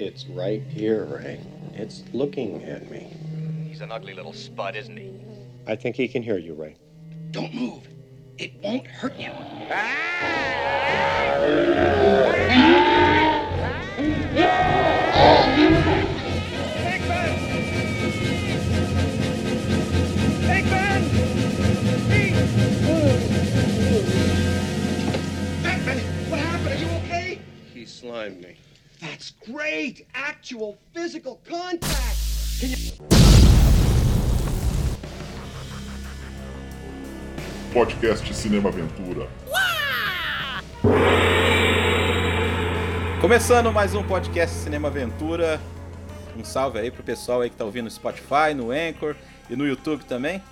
It's right here, Ray. It's looking at me. He's an ugly little spud, isn't he? I think he can hear you, Ray. Don't move. It won't hurt him. Batman, what happened? Are you okay? He slimed me. That's great. Actual physical contact. Podcast Cinema Aventura. Começando mais um podcast Cinema Aventura. Um salve aí pro pessoal aí que tá ouvindo no Spotify, no Anchor e no YouTube também.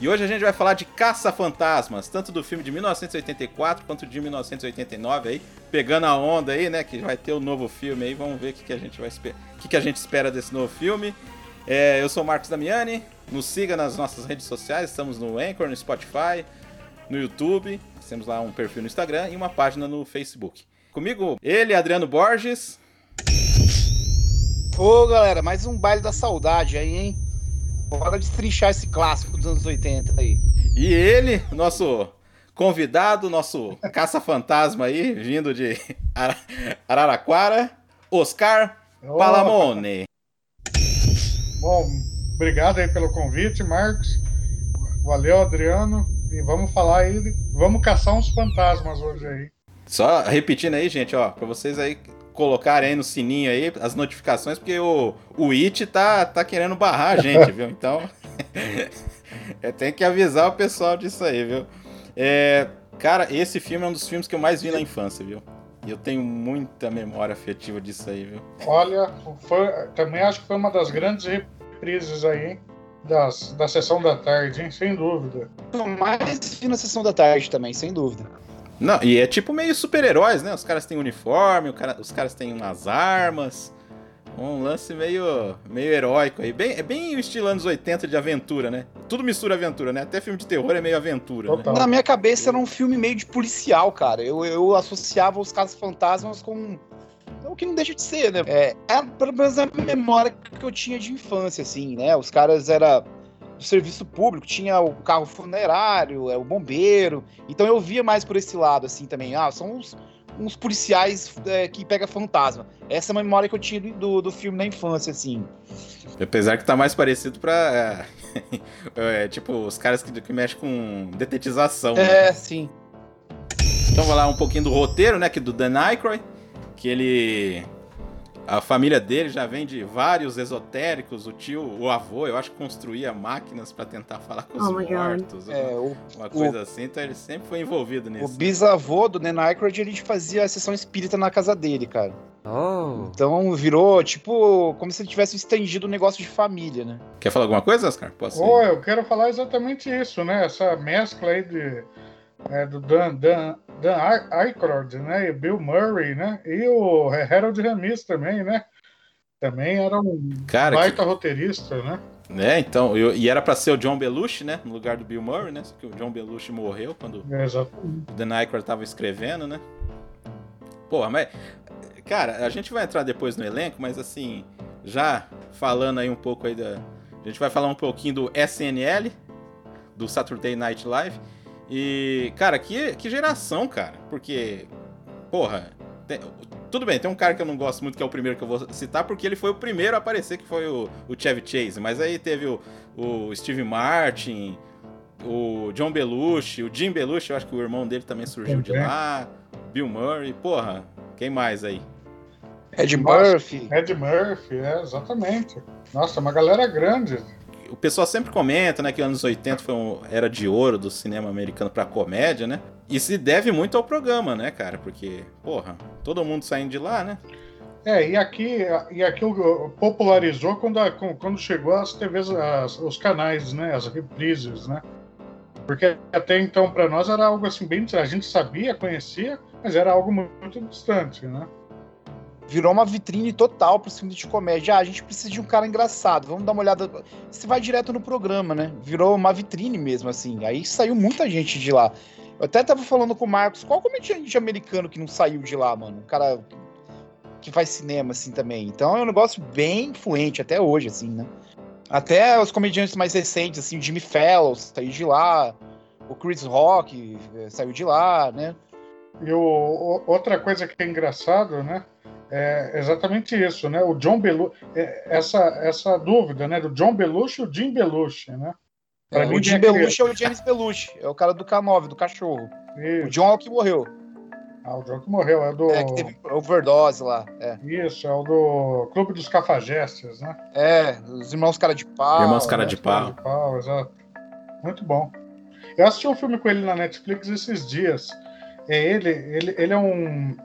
E hoje a gente vai falar de Caça-Fantasmas, tanto do filme de 1984 quanto de 1989 aí, pegando a onda aí, né, que vai ter o um novo filme aí, vamos ver o que, que a gente vai o que, que a gente espera desse novo filme. É, eu sou o Marcos Damiani, nos siga nas nossas redes sociais, estamos no Anchor, no Spotify, no YouTube, temos lá um perfil no Instagram e uma página no Facebook. Comigo, ele, Adriano Borges. Ô galera, mais um baile da saudade aí, hein? Bora destrinchar esse clássico dos anos 80 aí. E ele, nosso convidado, nosso caça-fantasma aí, vindo de Ara- Araraquara, Oscar Palamone. Bom, obrigado aí pelo convite, Marcos. Valeu, Adriano. E vamos falar aí, vamos caçar uns fantasmas hoje aí. Só repetindo aí, gente, ó, pra vocês aí colocarem aí no sininho aí as notificações, porque o, o It tá, tá querendo barrar a gente, viu? Então, é, tem que avisar o pessoal disso aí, viu? É, cara, esse filme é um dos filmes que eu mais vi na infância, viu? E eu tenho muita memória afetiva disso aí, viu? Olha, foi, também acho que foi uma das grandes reprises aí, hein? Das, da sessão da tarde, hein? Sem dúvida. Mais vi na sessão da tarde também, sem dúvida. Não, e é tipo meio super-heróis, né? Os caras têm uniforme, o cara- os caras têm umas armas. Um lance meio, meio heróico aí. Bem, é bem o estilo anos 80 de aventura, né? Tudo mistura aventura, né? Até filme de terror é meio aventura, né? Na minha cabeça era um filme meio de policial, cara. Eu, eu associava os casos fantasmas com. O que não deixa de ser, né? É, é pelo menos a memória que eu tinha de infância, assim, né? Os caras era do serviço público, tinha o carro funerário, é o bombeiro. Então eu via mais por esse lado, assim, também. Ah, são uns, uns policiais é, que pega fantasma. Essa é a memória que eu tinha do, do filme na infância, assim. Apesar que tá mais parecido pra. é, tipo, os caras que, que mexem com detetização. né? É, sim. Então vou lá um pouquinho do roteiro, né? Que do Dan Aykroyd, que ele a família dele já vem de vários esotéricos, o tio, o avô, eu acho que construía máquinas pra tentar falar com os Oh my God. mortos, É, o, uma coisa assim, então ele sempre foi envolvido o nisso. bisavô do Dan Aykroyd, ele fazia a sessão espírita na casa dele, cara. Oh. Então virou, tipo, como se ele tivesse estendido o negócio de família, né? Quer falar alguma coisa, Oscar? Posso? Ou eu quero falar exatamente isso, né? Essa mescla aí de, é, do Dan, Dan, Dan Ay- Aykroyd, né? E Bill Murray, né? E o Harold Ramis também, né? Também era um Cara, baita roteirista, né? que, né, então, eu- e era pra ser o John Belushi, né, no lugar do Bill Murray, né, só que o John Belushi morreu quando o Dan Aykroyd tava escrevendo, né? Porra, mas. Cara, a gente vai entrar depois no elenco, mas assim, já falando aí um pouco aí da. A gente vai falar um pouquinho do SNL, do Saturday Night Live. E, cara, que, que geração, cara. Porque, porra, tem- tudo bem, tem um cara que eu não gosto muito, que é o primeiro que eu vou citar, porque ele foi o primeiro a aparecer, que foi o, o Chevy Chase. Mas aí teve o, o Steve Martin, o John Belushi, o Jim Belushi, eu acho que o irmão dele também surgiu de lá. Bill Murray, porra, quem mais aí? Ed. Murphy. Ed Murphy, é, exatamente. Nossa, uma galera grande. O pessoal sempre comenta, né, que anos 80 foi um, era de ouro do cinema americano pra comédia, né? E se deve muito ao programa, né, cara? Porque, porra, todo mundo saindo de lá, né? É, e aqui, e aqui popularizou quando, a- quando chegou as TVs, as- os canais, né? As reprises, né? Porque até então, para nós, era algo assim, bem. A gente sabia, conhecia, mas era algo muito distante, né? Virou uma vitrine total pro filme de comédia. Ah, a gente precisa de um cara engraçado. Vamos dar uma olhada. Você vai direto no programa, né? Virou uma vitrine mesmo, assim. Aí saiu muita gente de lá. Eu até tava falando com o Marcos, qual comediante americano que não saiu de lá, mano? O cara. que faz cinema, assim, também. Então é um negócio bem influente até hoje, assim, né? Até os comediantes mais recentes, assim, o Jimmy Fallon saiu de lá, o Chris Rock eh, saiu de lá, né? E o, o- outra coisa que é engraçado, né? É exatamente isso, né? O John Belushi, é, essa, essa dúvida, né? Do John Belushi e o Jim Belushi, né? É, mim o Jim Belushi é o James Belushi, é o cara do K9, do cachorro. O Isso. John é o que morreu. Ah, o John que morreu, é do. É, que teve overdose lá. É, Isso, é o do Clube dos Cafajestes, né? é os irmãos cara de pau. Irmãos cara né? de Cara pau. de pau, exato. Muito bom. Eu assisti um filme com ele na Netflix esses dias. É ele, ele, ele é um,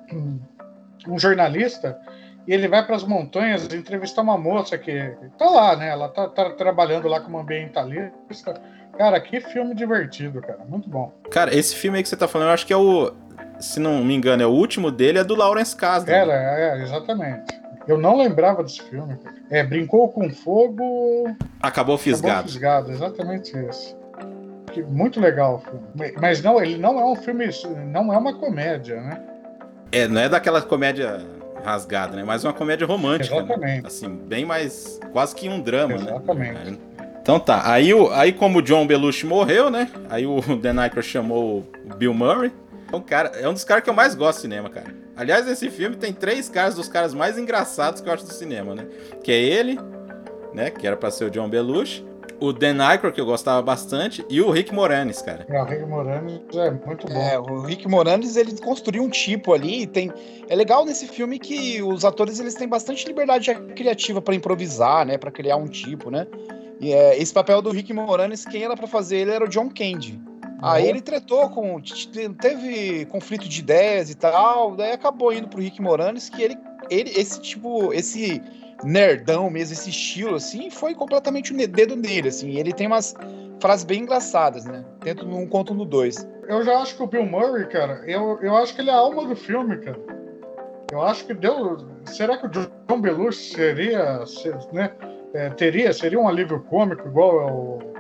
um, jornalista e ele vai para as montanhas entrevistar uma moça que tá lá, né? Ela tá, tá trabalhando lá como ambientalista. Cara, que filme divertido, cara. Muito bom. Cara, esse filme aí que você tá falando, eu acho que é o. Se não me engano, é o último dele, é do Lawrence Kasdan. Era, é, exatamente. Eu não lembrava desse filme. É, Brincou com Fogo, Acabou Acabou fisgado. Fisgado, exatamente isso. Muito legal o filme. Mas não, ele não é um filme, não é uma comédia, né? É, não é daquela comédia rasgada, né? Mas uma comédia romântica. né? Exatamente. Assim, bem mais. Quase que um drama, Exatamente. né? Então tá. Aí, o, aí como o John Belushi morreu, né? Aí o Dan Aykroyd chamou o Bill Murray. Então, cara, é um dos caras que eu mais gosto de cinema, cara. Aliás, esse filme tem três caras dos caras mais engraçados que eu acho do cinema, né? Que é ele, né? Que era pra ser o John Belushi. O Dan Aykroyd, que eu gostava bastante. E o Rick Moranis, cara. É, o Rick Moranis é muito bom. É, o Rick Moranis, ele construiu um tipo ali, e tem... É legal nesse filme que os atores, eles têm bastante liberdade criativa pra improvisar, né, Pra criar um tipo, né? E é, esse papel do Rick Moranis, quem era pra fazer ele era o John Candy. Aí ele tretou com. Teve conflito de ideias e tal, daí acabou indo pro Rick Moranis, que ele, ele esse tipo, esse nerdão mesmo, esse estilo, assim, foi completamente o dedo nele, assim. Ele tem umas frases bem engraçadas, né? Tanto no um quanto no dois. Eu já acho que o Bill Murray, cara, eu, eu acho que ele é a alma do filme, cara. Eu acho que deu. Será que o John Belushi seria, se- né? é, teria, seria um alívio cômico igual é o, o-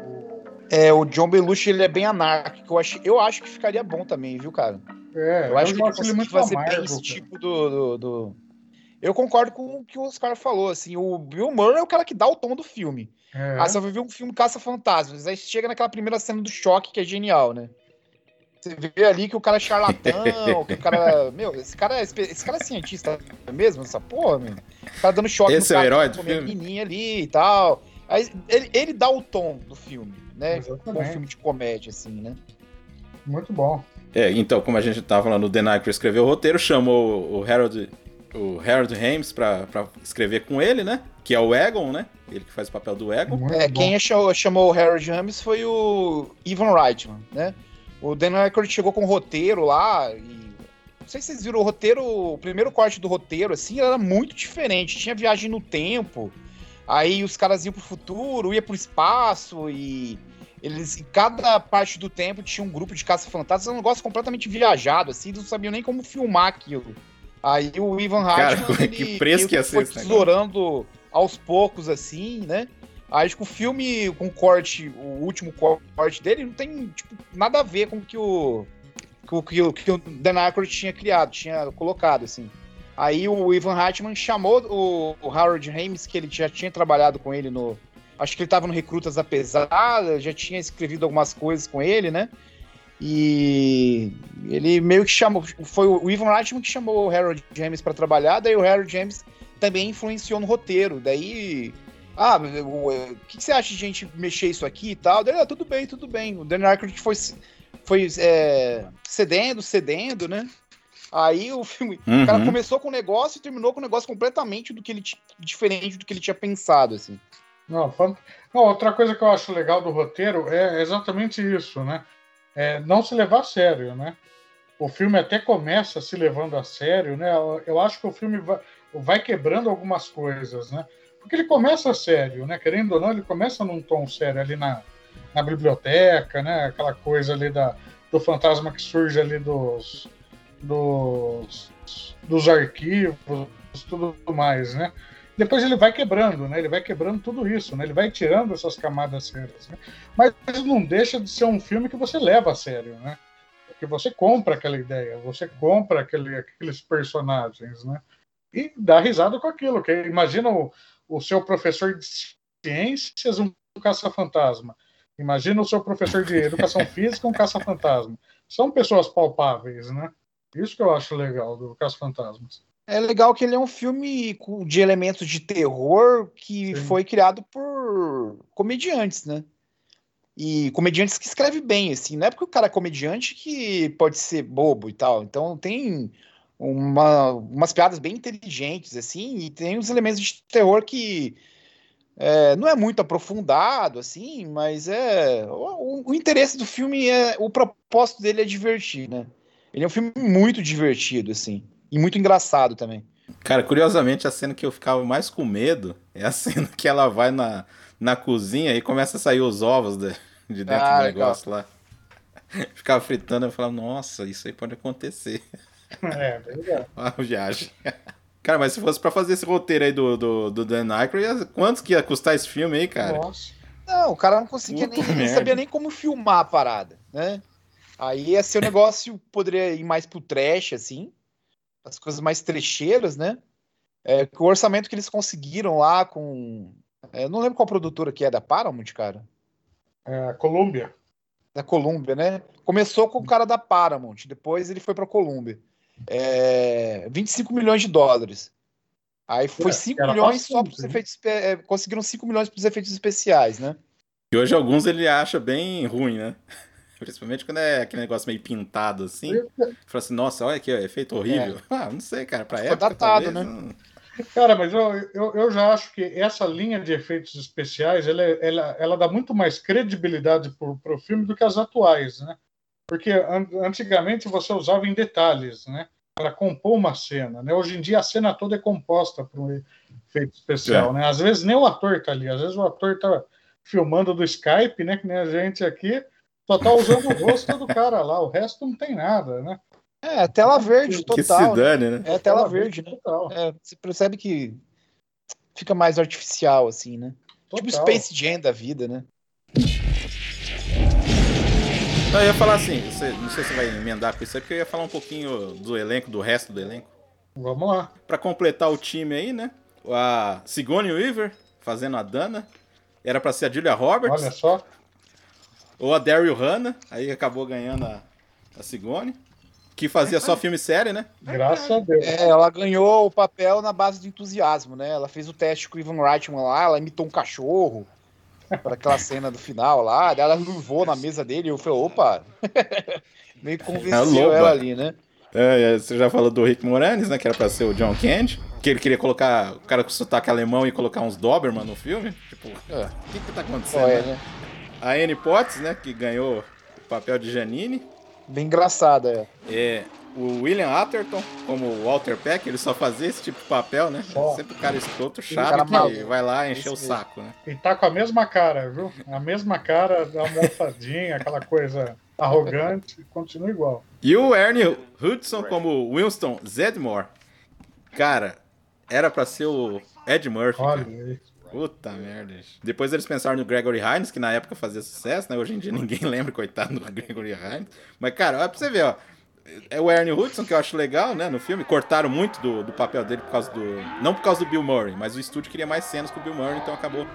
É, o John Belushi, ele é bem anárquico. Eu acho, eu acho que ficaria bom também, viu, cara? É, Eu acho que ele conseguiu fazer bem esse tipo do, do, do- Eu concordo com o que o Oscar falou, assim, o Bill Murray é o cara que dá o tom do filme. É. Ah, você vai ver um filme Caça-Fantasmas, aí chega naquela primeira cena do choque, que é genial, né? Você vê ali que o cara é charlatão, que o cara... Meu, esse cara, é, esse cara é cientista mesmo, essa porra, meu. O cara dando choque Esse é o herói do filme? menininha ali e tal. Aí ele, ele dá o tom do filme, né? Um Exatamente. filme de comédia, assim, né? Muito bom. É, então, como a gente tava falando, o Aykroyd escreveu o roteiro, chamou o Harold, o Harold Hames pra, pra escrever com ele, né? Que é o Egon, né? Ele que faz o papel do Egon. É, bom. quem chamou, chamou o Harold Ramis foi o Ivan Reitman, né? O Dan Aykroyd chegou com o roteiro lá e... Não sei se vocês viram o roteiro, o primeiro corte do roteiro, assim, era muito diferente. Tinha viagem no tempo, aí os caras iam pro futuro, ia pro espaço e... Eles, em cada parte do tempo tinha um grupo de caça-fantasmas, era um negócio completamente viajado, assim, eles não sabiam nem como filmar aquilo. Aí o Ivan Cara, Reitman, que ele preço meio que ia ser foi tesourando aos poucos, assim, né? Acho que o filme com corte, o último corte dele, não tem tipo, nada a ver com o que o, com o que o, que o Dan Aykroyd tinha criado, tinha colocado, assim. Aí o Ivan Reitman chamou o, o Howard Ramis, que ele já tinha trabalhado com ele no... Acho que ele tava no Recrutas da Pesada, já tinha escrevido algumas coisas com ele, né? E ele meio que chamou... Foi o Ivan Reitman que chamou o Harold James para trabalhar, daí o Harold James também influenciou no roteiro. Daí ah, o o que, que você acha de gente mexer isso aqui e tal? Daí, ah, tudo bem, tudo bem. O Dan Aykroyd foi, foi é, cedendo, cedendo, né? Aí o filme, o cara Uhum. começou com um negócio e terminou com um negócio completamente do que ele diferente do que ele tinha pensado, assim. Não, não, outra coisa que eu acho legal do roteiro é exatamente isso, né? É não se levar a sério, né? O filme até começa se levando a sério, né? Eu- acho que o filme vai, vai quebrando algumas coisas, né? Porque ele começa sério, né? Querendo ou não, ele começa num tom sério ali na, na biblioteca, né? Aquela coisa ali da, do fantasma que surge ali dos, dos, dos arquivos, tudo mais, né? Depois ele vai quebrando, né? Ele vai quebrando tudo isso, né? Ele vai tirando essas camadas sérias, né? Mas não deixa de ser um filme que você leva a sério, né? Porque você compra aquela ideia, você compra aquele, aqueles personagens, né? e dá risada com aquilo. Que imagina o, o seu professor de ciências um caça-fantasma. Imagina o seu professor de educação física um caça-fantasma. São pessoas palpáveis, né? Isso que eu acho legal do Caça-Fantasmas. É legal que ele é um filme de elementos de terror que Sim. foi criado por comediantes, né? E comediantes que escrevem bem, assim. Não é porque o cara é comediante que pode ser bobo e tal. Então tem uma, umas piadas bem inteligentes, assim, e tem uns elementos de terror que é, não é muito aprofundado, assim, mas é. O, o interesse do filme é. O propósito dele é divertir, né? Ele é um filme muito divertido, assim. E muito engraçado também. Cara, curiosamente, a cena que eu ficava mais com medo é a cena que ela vai na, na cozinha e começa a sair os ovos de, de dentro Ah, do legal. negócio lá. Ficava fritando, eu falava, nossa, isso aí pode acontecer. É, legal. A viagem. Cara, mas se fosse pra fazer esse roteiro aí do, do, do Dan Aykroyd, quantos que ia custar esse filme aí, cara? Nossa. Não, o cara não conseguia Puta nem, merda. sabia nem como filmar a parada, né? Aí ia ser um negócio, poderia ir mais pro trash, assim, as coisas mais trecheiras, né? É, que o orçamento que eles conseguiram lá com. é, não lembro qual produtora que é da Paramount, cara. É, Colômbia. Da Columbia, né? Começou com o cara da Paramount, depois ele foi pra Columbia. É, 25 milhões de dólares. Aí foi É, 5 era milhões só bastante, pros né? efeitos. é, conseguiram 5 milhões pros efeitos especiais, né? E hoje alguns ele acha bem ruim, né? Principalmente quando é aquele negócio meio pintado assim. Fala assim, nossa, olha aqui, ó, efeito horrível. Ah, não sei, cara, pra É. Ficou época datado, talvez, né? não- Cara, mas eu, eu, eu já acho que essa linha de efeitos especiais ela, é- ela, ela dá muito mais credibilidade para o filme do que as atuais, né? Porque an- antigamente você usava em detalhes, né? Para compor uma cena, né? Hoje em dia a cena toda é composta por um efeito especial, É. né? Às vezes nem o ator tá ali, às vezes o ator tá filmando do Skype, né? Que nem a gente aqui, só tá usando o rosto do cara lá, o resto não tem nada, né? É, tela verde Que se total. dane, né? É tela verde, né? Total. É, você percebe que fica mais artificial, assim, né? Tipo total. Space Jam da vida, né? Não, eu ia falar assim, você- não sei se você vai emendar com isso aí, porque eu ia falar um pouquinho do elenco, do resto do elenco. Vamos lá. Pra completar o time aí, né? A Sigourney Weaver fazendo a Dana. Era pra ser a Julia Roberts. Olha só. Ou a Daryl Hannah, aí acabou ganhando a, a Sigourney. Que fazia só filme e série, né? Graças a Deus. É, ela ganhou o papel na base do entusiasmo, né? Ela fez o teste com o Ivan Reitman lá, ela imitou um cachorro para aquela cena do final lá, ela luvou na mesa dele e eu falei, opa! Meio É convenceu loba. ela ali, né? É, é, você já falou do Rick Moranis, né? Que era pra ser o John Candy. Que ele queria colocar o cara com sotaque alemão e colocar uns Doberman no filme. Tipo, É. o que que tá acontecendo? é, né? A Annie Potts, né? Que ganhou o papel de Janine. Bem engraçada, é. É, o William Atherton, como o Walter Peck, ele só fazia esse tipo de papel, né? Só. Sempre o cara escroto, cara chato, que maluco. vai lá encher o saco, né? E tá com a mesma cara, viu? A mesma cara, a almofadinha, aquela coisa arrogante, continua igual. E o Ernie Hudson como Winston Zedmore. Cara, era pra ser o Ed Murphy. Olha cara. aí. Puta merda. Depois eles pensaram no Gregory Hines, que na época fazia sucesso, né? Hoje em dia ninguém lembra, coitado do Gregory Hines. Mas, cara, olha pra você ver, ó. É o Ernie Hudson, que eu acho legal, né, no filme. Cortaram muito do, do papel dele por causa do... Não por causa do Bill Murray, mas o estúdio queria mais cenas com o Bill Murray, então acabou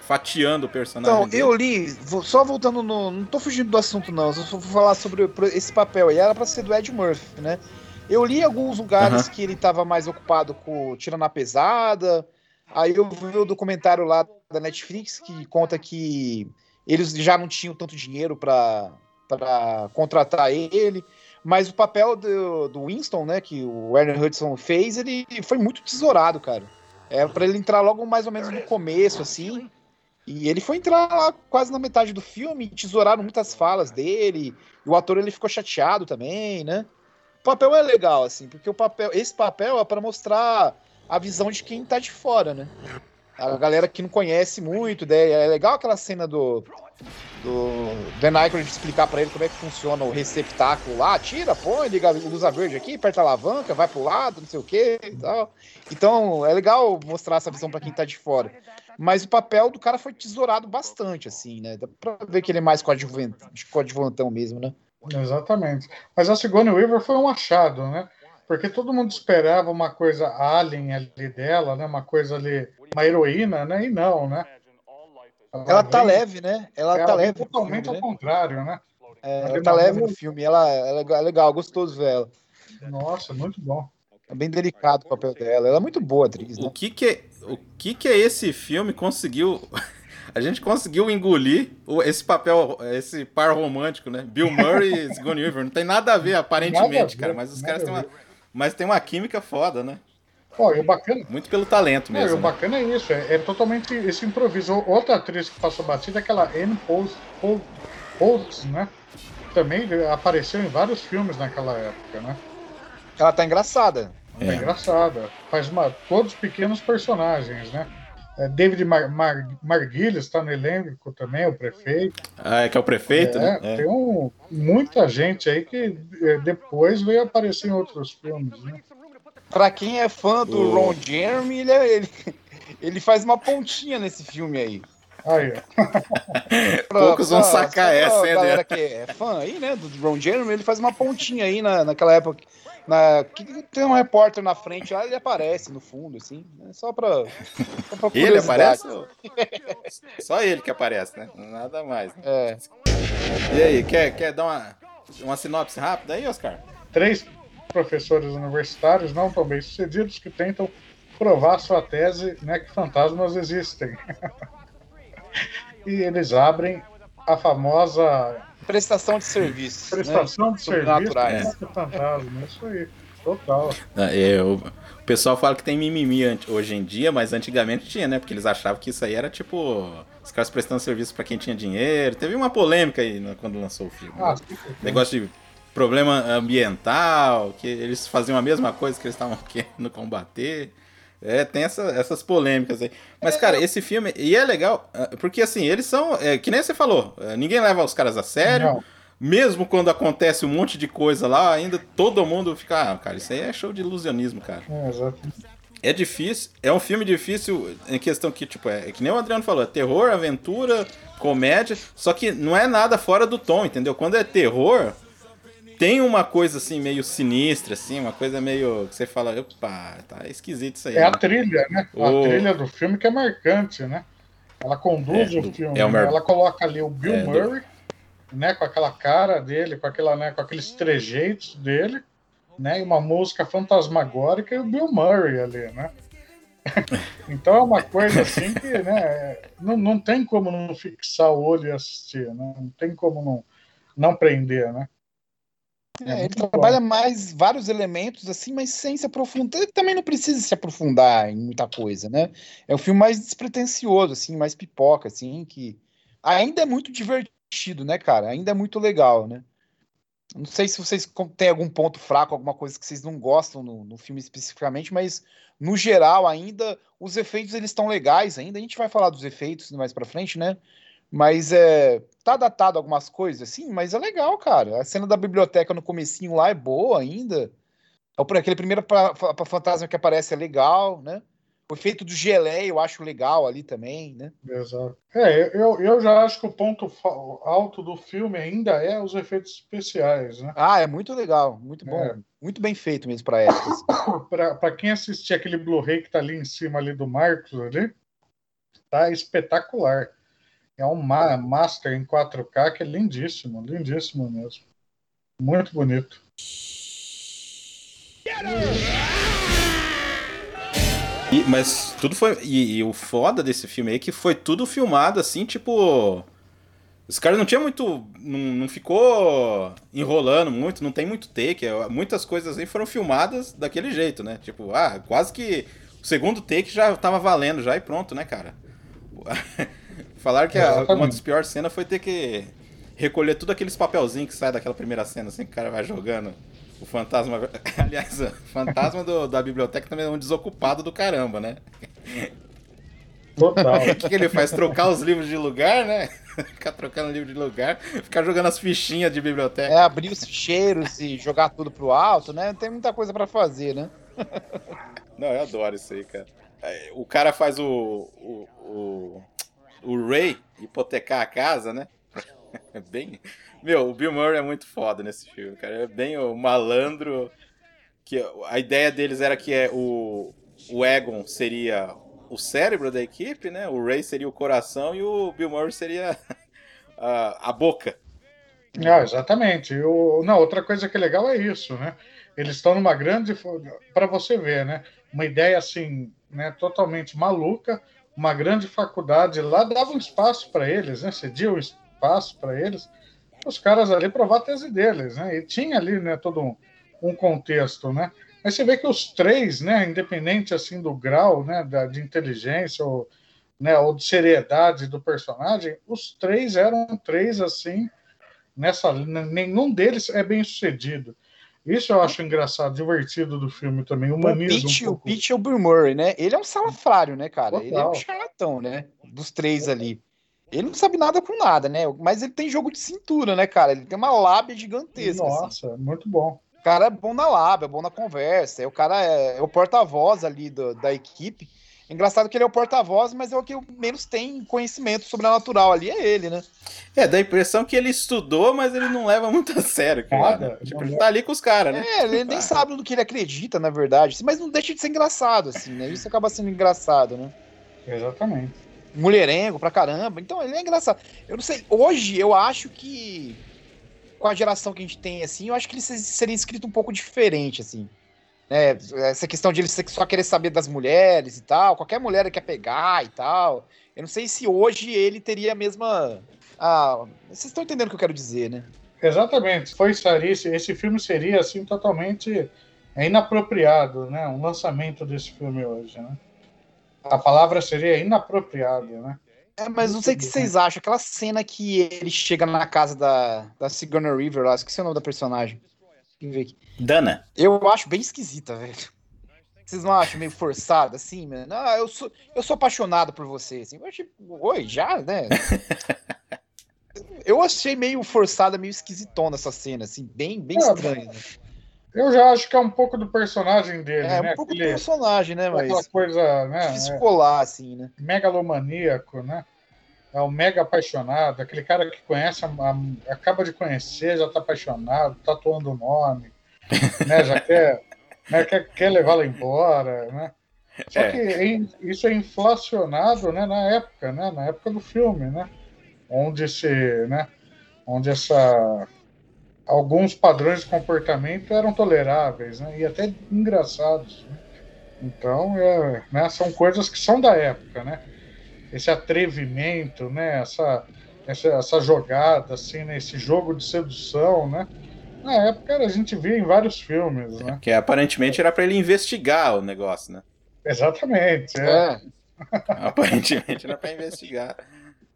fatiando o personagem Então, dele. eu li, só voltando no. Não tô fugindo do assunto, não. Só vou falar sobre esse papel aí. Era pra ser do Ed Murphy, né? Eu li alguns lugares que ele tava mais ocupado com Tirando a Pesada. Aí eu vi o documentário lá da Netflix que conta que eles já não tinham tanto dinheiro pra contratar ele. Mas o papel do, do Winston, né, que o Werner Hudson fez, ele foi muito tesourado, cara. É pra ele entrar logo mais ou menos no começo, assim. E ele foi entrar lá quase na metade do filme, tesouraram muitas falas dele, e o ator ele ficou chateado também, né? O papel é legal, assim, porque o papel, esse papel é para mostrar a visão de quem tá de fora, né? A galera que não conhece muito, né? é legal aquela cena do do Dan Aykroyd explicar pra ele como é que funciona o receptáculo lá, tira, põe, liga a luz verde aqui, aperta a alavanca, vai pro lado, não sei o que e tal. Então, é legal mostrar essa visão pra quem tá de fora. Mas o papel do cara foi tesourado bastante, assim, né? Dá pra ver que ele é mais coadjuvant- coadjuvantão mesmo, né? Exatamente. Mas a Sigourney Weaver foi um achado, né? Porque todo mundo esperava uma coisa alien ali dela, né? Uma coisa ali, uma heroína, né? E não, né? Ela tá vem- leve, né? Ela, ela tá leve. no totalmente filme, ao né? contrário, né? É, Ela ela tá leve no filme. Ela, ela é legal, gostoso ver ela. Nossa, muito bom. É bem delicado o papel dela. Ela é muito boa atriz, O né? que que, o que que esse filme conseguiu... A gente conseguiu engolir o- esse papel, esse par romântico, né? Bill Murray e Sigourney Weaver. Não tem nada a ver, aparentemente, Nada a ver, cara. Mas os caras têm uma... Mas tem uma química foda, né? Ó, e o bacana, Muito pelo talento Não, e mesmo. o né? bacana é isso, é, é totalmente esse improviso. Outra atriz que passou batida é aquela Anne Post, Post, Post, né? Também apareceu em vários filmes naquela época, né? Ela tá engraçada. É, É. engraçada. Faz uma, todos pequenos personagens, né? É, David Mar, Mar, Marguilis está no elenco também, o prefeito. Ah, é que é o prefeito, É, né? É. Tem um, muita gente aí que é, depois veio aparecer em outros filmes, né? Pra quem é fã do O- Ron Jeremy, ele, é- ele, ele faz uma pontinha nesse filme aí. Aí, ó. Pra- Poucos vão pra- sacar pra essa, hein, galera né? que é fã aí, né, do Ron Jeremy, ele faz uma pontinha aí na, naquela época. Na, tem um repórter na frente lá, ele aparece no fundo, assim. É só pra. Só pra Ele aparece? Só ele que aparece, né? Nada mais. né? É. E aí, quer, quer dar uma, uma sinopse rápida aí, Oscar? três professores universitários não tão bem sucedidos que tentam provar sua tese né, que fantasmas existem. e eles abrem a famosa Prestação de serviço. prestação né? de serviço contra fantasma. Isso aí, total. Ah, é, o, o pessoal fala que tem mimimi hoje em dia, mas antigamente tinha, né? Porque eles achavam que isso aí era tipo. Os caras prestando serviço pra quem tinha dinheiro. Teve uma polêmica aí né, quando lançou o filme. Ah, né? Negócio de problema ambiental, que eles faziam a mesma coisa que eles estavam querendo combater. É, tem essa- essas polêmicas aí. Mas, cara, esse filme. E é legal, ah, porque assim, eles são. é, que nem você falou, é, ninguém leva os caras a sério. Não. Mesmo quando acontece um monte de coisa lá, ainda todo mundo fica. Ah, cara, isso aí é show de ilusionismo, cara. É, exato. É difícil, é um filme difícil em questão que, tipo, é, é que nem o Adriano falou, é terror, aventura, comédia, só que não é nada fora do tom, entendeu? Quando é terror, tem uma coisa assim meio sinistra, assim, uma coisa meio que você fala, opa, tá esquisito isso aí. É né? a trilha, né? A O- trilha do filme que é marcante, né? Ela conduz É, o do- filme. é né? Ela coloca ali o Bill É, do- Murray, né? Com aquela cara dele, com, aquela, né, com aqueles trejeitos dele, né? E uma música fantasmagórica e o Bill Murray ali, né? então é uma coisa assim que, né? Não, não tem como não fixar o olho e assistir, né? Não tem como não, não prender, né? É, ele muito bom. trabalha mais vários elementos assim, mas sem se aprofundar. Ele também não precisa se aprofundar em muita coisa, né? É um filme mais despretensioso, assim, mais pipoca, assim, que ainda é muito divertido, né, cara? Ainda é muito legal, né? Não sei se vocês têm algum ponto fraco, alguma coisa que vocês não gostam no, no filme especificamente, mas no geral ainda os efeitos eles estão legais ainda. A gente vai falar dos efeitos mais pra frente, né? Mas é. Tá datado algumas coisas, assim, mas é legal, cara. A cena da biblioteca no comecinho lá é boa ainda. É aquele primeiro fa- pa- fantasma que aparece é legal, né? O efeito do geleia eu acho legal ali também, né? Exato. É, eu, eu já acho que o ponto alto do filme ainda é os efeitos especiais, né? Ah, é muito legal, muito bom. É. Muito bem feito mesmo pra época. assim. Para quem assistir aquele Blu-ray que tá ali em cima ali do Marcos ali, tá espetacular. É um ma- master em 4K que é lindíssimo, lindíssimo mesmo. Muito bonito. E- mas tudo foi. E, e o foda desse filme aí é que foi tudo filmado assim, tipo. Os caras não tinha muito. Não, não ficou enrolando muito, não tem muito take. é, Muitas coisas aí foram filmadas daquele jeito, né? Tipo, ah, quase que o segundo take já tava valendo já e pronto, né, cara? Falaram que a- Exatamente. uma das piores cenas foi ter que recolher tudo aqueles papelzinhos que sai daquela primeira cena, assim, que o cara vai jogando. O fantasma. Aliás, o fantasma do- da biblioteca também é um desocupado do caramba, né? Total. O que, que ele faz? Trocar os livros de lugar, né? Ficar trocando livro de lugar, ficar jogando as fichinhas de biblioteca. É abrir os ficheiros e jogar tudo pro alto, né? Não tem muita coisa pra fazer, né? Não, eu adoro isso aí, cara. É, O cara faz o. O, o, o Ray hipotecar a casa, né? Bem. Meu, o Bill Murray é muito foda nesse filme, cara. É bem o malandro. que a ideia deles era que é o, o Egon seria o cérebro da equipe, né? O Ray seria o coração e o Bill Murray seria a, a boca. Ah, exatamente. O, não, outra coisa que é legal é isso, né? Eles estão numa grande. Para você ver, né? Uma ideia assim, né? Totalmente maluca, uma grande faculdade lá dava um espaço para eles, né? Cedia um espaço para eles, os caras ali provar a tese deles, né? E tinha ali, né? Todo um, um contexto, né? Mas você vê que os três, né? Independente assim do grau, né? Da, de inteligência ou, né? Ou de seriedade do personagem, os três eram três assim nessa nenhum deles é bem sucedido. Isso eu acho engraçado, divertido do filme também. Humaniza o Pete, um pouco. o Pete é o Bill Murray, né? Ele é um salafrário, né, cara? Total. Ele é um charlatão, né? Dos três ali. Ele não sabe nada com nada, né? Mas ele tem jogo de cintura, né, cara? Ele tem uma lábia gigantesca. Nossa, assim. muito bom. O cara é bom na lábia, é bom na conversa. O cara é, é o porta-voz ali do, da equipe. Engraçado que ele é o porta-voz, mas é o que menos tem conhecimento sobrenatural ali, é ele, né? É, dá a impressão que ele estudou, mas ele não leva muito a sério. Cara. Tipo, ele tá ali com os caras, né? É, ele nem sabe no que ele acredita, na verdade. Mas não deixa de ser engraçado, assim, né? Isso acaba sendo engraçado, né? Exatamente. Mulherengo pra caramba. Então, ele é engraçado. Eu não sei, hoje eu acho que com a geração que a gente tem, assim, eu acho que ele seria escrito um pouco diferente, assim né, essa questão de ele só querer saber das mulheres e tal, qualquer mulher ele quer pegar e tal. Eu não sei se hoje ele teria a mesma. Ah, vocês estão entendendo o que eu quero dizer, né? Exatamente. Foi esse, esse filme seria assim totalmente inapropriado, né? Um lançamento desse filme hoje, né? A palavra seria inapropriado, né? É, mas não sei o que vocês acham. Aquela cena que ele chega na casa da, da Sigourney River lá, esqueci o nome da personagem. ver aqui. Dana. Eu acho bem esquisita, velho. Vocês não acham meio forçada assim, mano? Ah, eu sou, eu sou apaixonado por você. Assim. Eu achei, oi, já, né? eu achei meio forçada, meio esquisitona essa cena, assim, bem, bem é, estranha. Né? Eu já acho que é um pouco do personagem dele, é, né? um pouco Aquele, do personagem, né? Mas aquela coisa, né? Difícil colar, assim, né? Megalomaníaco, né? É um mega apaixonado, aquele cara que conhece, a, a, acaba de conhecer, já tá apaixonado, tatuando o nome né? Já quer, né? quer, quer levá-la embora, né? Só é. que é isso é inflacionado, né, na época, né, na época do filme, né, onde se, né, onde essa alguns padrões de comportamento eram toleráveis, né, e até engraçados. Né? Então, é, né, são coisas que são da época, né? Esse atrevimento, né, essa, essa, essa jogada, assim, né, esse jogo de sedução, né? Na época a gente via em vários filmes, né? Que aparentemente era para ele investigar o negócio, né? Exatamente. É. é. aparentemente era para investigar.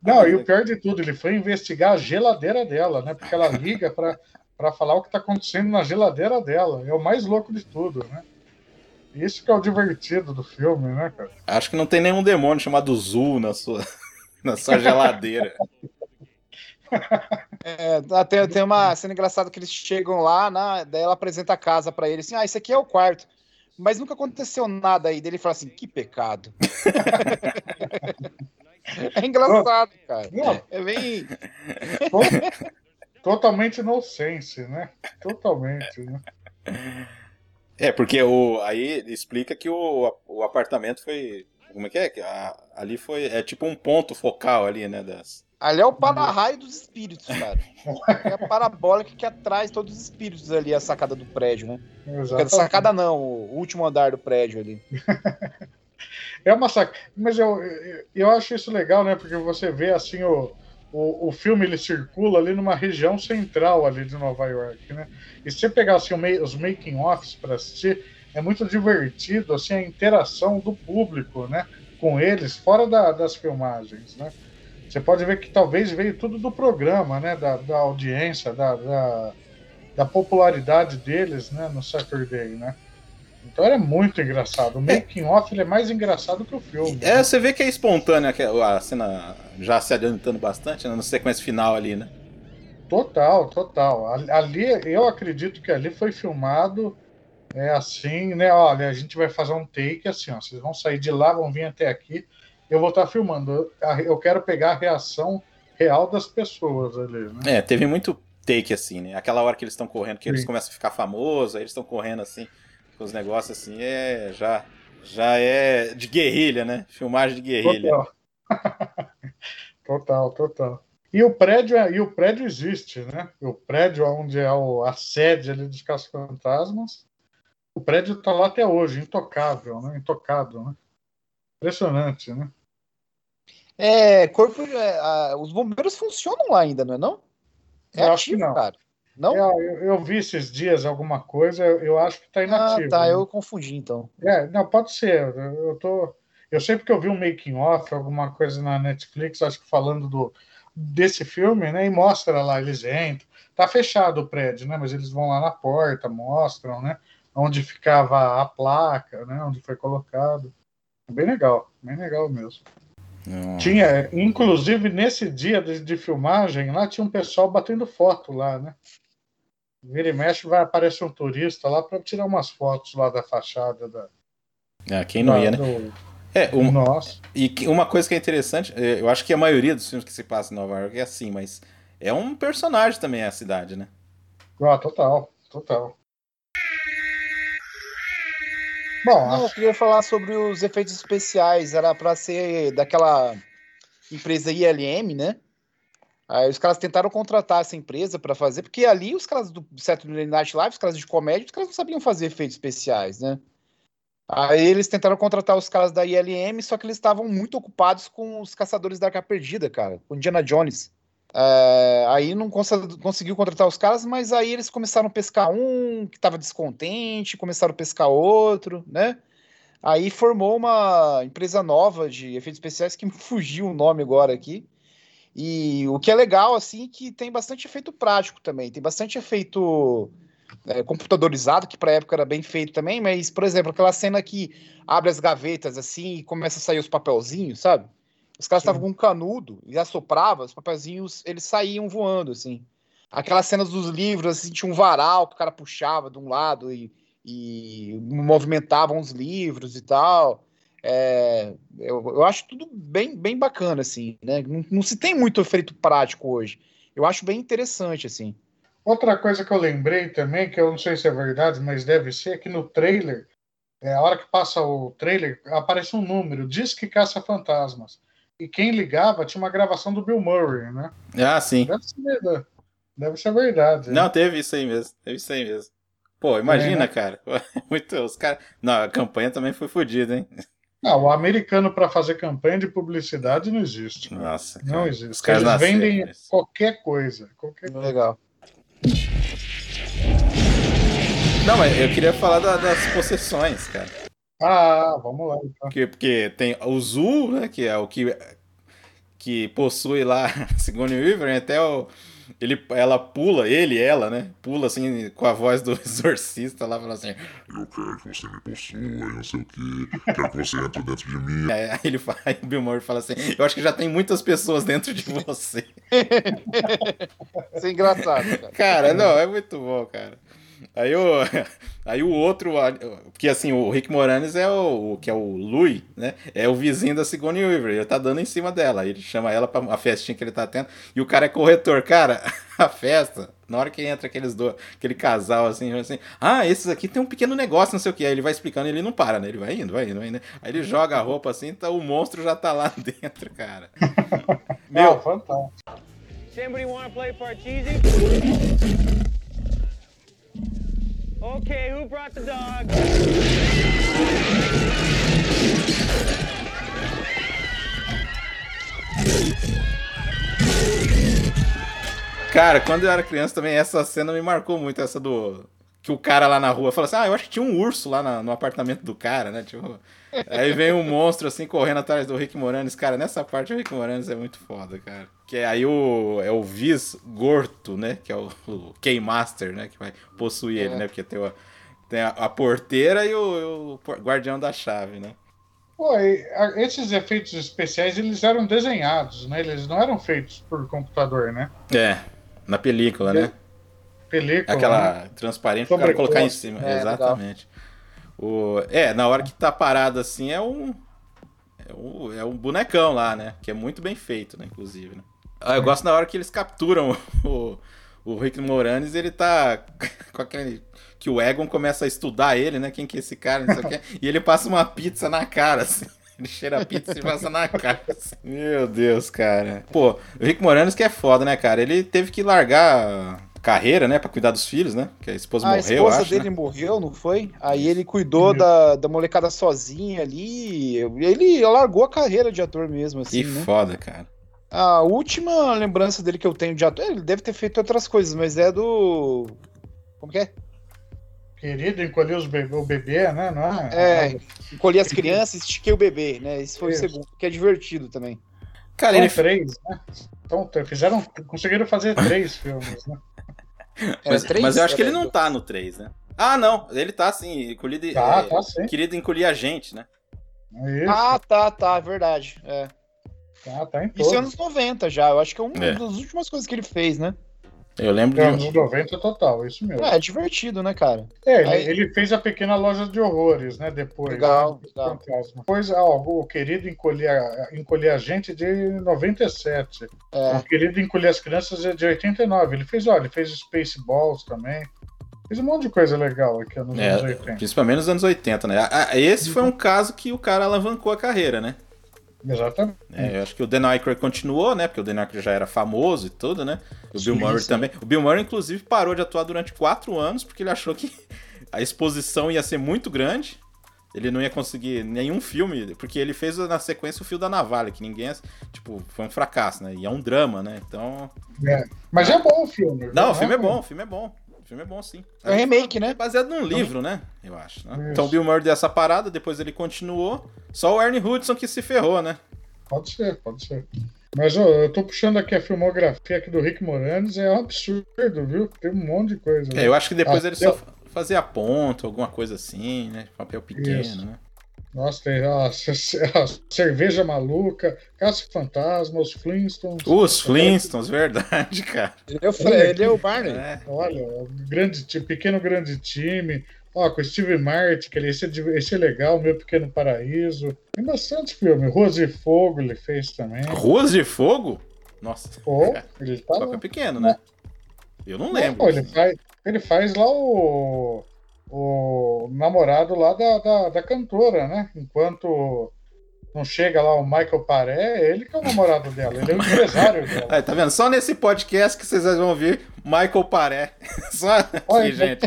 Não, e o pior de tudo, ele foi investigar a geladeira dela, né? Porque ela liga para falar o que está acontecendo na geladeira dela. É o mais louco de tudo, né? Isso que é o divertido do filme, né, cara? Acho que não tem nenhum demônio chamado Zul na sua, na sua geladeira. É, até tem uma cena engraçada que eles chegam lá, né, daí ela apresenta a casa para ele assim: ah, esse aqui é o quarto. Mas nunca aconteceu nada aí. dele fala assim: que pecado. é engraçado, cara. É bem. Totalmente inocente, né? Totalmente, né? É, porque o, aí explica que o, o apartamento foi. Como é que é? ali foi. É tipo um ponto focal ali, né? Das, Ali é o para-raio dos espíritos, cara. É a parabólica que atrai todos os espíritos ali, a sacada do prédio, né? Exatamente. Sacada não, o último andar do prédio ali. é uma sacada. Mas eu, eu acho isso legal, né? Porque você vê assim o, o, o filme ele circula ali numa região central ali de Nova York, né? E se você pegar assim, os making offs para assistir, é muito divertido assim a interação do público, né? Com eles fora da, das filmagens, né? Você pode ver que talvez veio tudo do programa, né? Da, da audiência, da, da, da, popularidade deles, né? No Saturday, né? Então era muito engraçado. O é. making off ele é mais engraçado que o filme. É, né? você vê que é espontânea a cena já se adiantando bastante, né? Na sequência final ali, né? Total, total. Ali, eu acredito que ali foi filmado é assim, né? Olha, a gente vai fazer um take assim, ó. Vocês vão sair de lá, vão vir até aqui eu vou estar filmando. Eu quero pegar a reação real das pessoas ali, né? É, teve muito take assim, né? Aquela hora que eles estão correndo, que Sim. eles começam a ficar famosos, aí eles estão correndo assim. os negócios assim, é já, já é de guerrilha, né? Filmagem de guerrilha. Total. total, total. E o prédio, é- e o prédio existe, né? O prédio onde é o, a sede ali dos Caça-Fantasmas, o prédio está lá até hoje, intocável, né? Intocado, né? Impressionante, né? É, corpo. é, a- os bombeiros funcionam lá ainda, não é não? É Eu acho que ativo, não. cara. Não? É, eu, eu vi esses dias alguma coisa, eu, acho que está ah, inativo. tá. né? Eu confundi então. É, não, pode ser. Eu, eu tô. Eu sei porque eu vi um making off, alguma coisa na Netflix, acho que falando do desse filme, né? E mostra lá, eles entram. Tá fechado o prédio, né? Mas eles vão lá na porta, mostram, né? Onde ficava a placa, né? Onde foi colocado. Bem legal, bem legal mesmo. Não. Tinha, inclusive nesse dia de, de filmagem, lá tinha um pessoal batendo foto lá, né? Vira e mexe, vai aparecer um turista lá para tirar umas fotos lá da fachada da. Ah, quem não ia, né? do- É, um- Nossa. e uma coisa que é interessante, é, eu acho que a maioria dos filmes que se passa em Nova York é assim, mas é um personagem também a cidade, né? Ah, total, total. Bom, Não, eu queria falar sobre os efeitos especiais. Era pra ser daquela empresa ILM, né? Aí os caras tentaram contratar essa empresa pra fazer, porque ali os caras do Saturday Night Live, os caras de comédia, os caras não sabiam fazer efeitos especiais, né? Aí eles tentaram contratar os caras da ILM, só que eles estavam muito ocupados com os Caçadores da Arca Perdida, cara, com Indiana Jones. É, aí não cons- conseguiu contratar os caras, mas aí eles começaram a pescar um que estava descontente, começaram a pescar outro, né? Aí formou uma empresa nova de efeitos especiais que me fugiu o nome agora aqui. E o que é legal, assim, que tem bastante efeito prático também. Tem bastante efeito é, computadorizado, que pra época era bem feito também, mas, por exemplo, aquela cena que abre as gavetas assim e começa a sair os papelzinhos, sabe? Os caras estavam com um canudo e assoprava, os papelzinhos, eles saíam voando, assim. Aquelas cenas dos livros, assim, tinha um varal que o cara puxava de um lado e, e movimentavam os livros e tal. É, eu, eu acho tudo bem, bem bacana, assim, né? Não, não se tem muito efeito prático hoje. Eu acho bem interessante, assim. outra coisa que eu lembrei também, que eu não sei se é verdade, mas deve ser, é que no trailer, é, a hora que passa o trailer, aparece um número, diz que caça fantasmas. E quem ligava tinha uma gravação do Bill Murray, né? Ah, sim. Deve ser verdade. Deve ser verdade. né? Não, teve isso aí mesmo. Teve isso aí mesmo. Pô, imagina, É, né? cara. Muito, os caras. Não, a campanha também foi fodida, hein? Não, o americano para fazer campanha de publicidade não existe. Nossa. Não cara. existe. Os caras Eles nasceram vendem isso. qualquer coisa. Qualquer coisa. Legal. Não, mas eu queria falar da- das possessões, cara. Ah, vamos lá. Então. Porque, porque tem o Zul, né? Que é o que, que possui lá Sigourney Weaver, até o. Ele, ela pula, ele, ela, né? Pula assim com a voz do exorcista lá, falando assim. Eu quero que você me possua não sei o que. Quero que você entre dentro de mim. Aí ele fala, aí o Bill Murray fala assim: Eu acho que já tem muitas pessoas dentro de você. Isso é engraçado, cara. Cara, não, é muito bom, cara. Aí o, aí o outro, a- porque assim, o Rick Moranis é o, o que é o Louis, né? É o vizinho da Sigourney Weaver, ele tá dando em cima dela. Ele chama ela pra uma festinha que ele tá tendo, e o cara é corretor. Cara, a festa, na hora que entra aqueles dois, aquele casal assim, assim, ah, esses aqui tem um pequeno negócio, não sei o que. Aí ele vai explicando e ele não para, né? Ele vai indo, vai indo, vai indo. Aí ele joga a roupa assim, então o monstro já tá lá dentro, cara. Meu, Meu, fantástico. Somebody want to play Parcheesi? Okay, who brought the dog? Cara, quando eu era criança também, essa cena me marcou muito, essa do. Que o cara lá na rua fala assim: Ah, eu acho que tinha um urso lá na- no apartamento do cara, né? Tipo, aí vem um monstro assim correndo atrás do Rick Moranis. Cara, nessa parte o Rick Moranis é muito foda, cara. Que é aí o. É o Viz Gorto, né? Que é o, o Keymaster, né? Que vai possuir ele, É. né? Porque tem, o, tem a, a porteira e o, o guardião da chave, né? Pô, e, esses efeitos especiais, eles eram desenhados, né? Eles não eram feitos por computador, né? É, na película, né? Película. né? Aquela transparente pro cara Sobreposto. colocar em cima. É, Exatamente. O, é, na hora que tá parado assim é um. É um, é um bonecão lá, né? Que é muito bem feito, né? Inclusive, né? Ah, eu gosto na hora que eles capturam o, o Rick Moranis, ele tá com aquele. Que o Egon começa a estudar ele, né? Quem que é esse cara, não sei o quê. E ele passa uma pizza na cara, assim. Ele cheira a pizza e passa na cara. assim. Meu Deus, cara. Pô, o Rick Moranis que é foda, né, cara? Ele teve que largar carreira, né? Pra cuidar dos filhos, né? Que a esposa a morreu, esposa acho, dele né? morreu, não foi? Aí ele cuidou da, da molecada sozinho ali. Ele largou a carreira de ator mesmo, assim, Que né? foda, cara. A última lembrança dele que eu tenho de ator, ele deve ter feito outras coisas, mas é do. Como que é? Querido, encolher os bebê, o bebê, né? Não é? É, encolhi as crianças e estiquei o bebê, né? Esse foi Isso. o segundo, que é divertido também. Cara, São ele. três, né? Então, fizeram, conseguiram fazer três filmes, né? É, Mas, três? mas eu acho que ele Era- não tá no 3, né? Ah, não. Ele tá sim. Encolhido, Tá, é, tá sim. Querido encolher a gente, né? Isso, Ah, tá, tá, verdade. É. tá, tá em Isso é todos. anos 90 já, eu acho que é uma É. das últimas coisas que ele fez, né? Eu lembro É, de. anos 90 total, isso mesmo. É, é divertido, né, cara? É, ele, Aí- ele fez a pequena loja de horrores, né? Depois. Legal, né, legal. Fantasma. Depois, ó, o querido encolher, a- encolher a gente de 97. É. O querido encolher as crianças é de 89. Ele fez, olha, ele fez Spaceballs também. Fez um monte de coisa legal aqui nos anos É, 80. principalmente nos anos 80, né? Esse foi um caso que o cara alavancou a carreira, né? Exatamente. É, eu acho que o Dan Aykroyd continuou, né? Porque o Dan Aykroyd já era famoso e tudo, né? O Bill Sim, Murray sim. também. O Bill Murray, inclusive, parou de atuar durante quatro anos porque ele achou que a exposição ia ser muito grande. Ele não ia conseguir nenhum filme, porque ele fez na sequência o Fio da Navalha, que ninguém. Tipo, foi um fracasso, né? E é um drama, né? Então. Mas é bom o filme. Não, o filme é bom, o filme é bom. O filme é bom, sim. É um remake, É né? baseado num livro, né? Eu acho. Né? Então o Bill Murray deu essa parada, depois ele continuou. Só o Ernie Hudson que se ferrou, né? Pode ser, pode ser. Mas ó, eu tô puxando aqui a filmografia aqui do Rick Moranis, é um absurdo, viu? Tem um monte de coisa. É, eu acho que depois Ah, ele só fazia ponto, alguma coisa assim, né? Papel pequeno, Isso. né? Nossa, tem a, a cerveja maluca, Caça Fantasma, os Flintstones. Os Flintstones, verdade, cara. Ele é o, ele é o Barney. É. Olha, o grande, pequeno grande time. Ó, com o Steve Martin, que ele, esse, é esse é legal, Meu Pequeno Paraíso. Tem bastante filme. Ruas de Fogo ele fez também. Ruas de Fogo? Nossa. Pô, ele tá Papel lá. pequeno, né? Eu não lembro. Não, ele, faz, ele faz lá o, o namorado lá da, da, da cantora, né? Enquanto não chega lá o Michael Paré, é ele que é o namorado dela, ele é o empresário dela. Aí, tá vendo? Só nesse podcast que vocês vão ouvir Michael Paré. Só aqui, Olha, gente.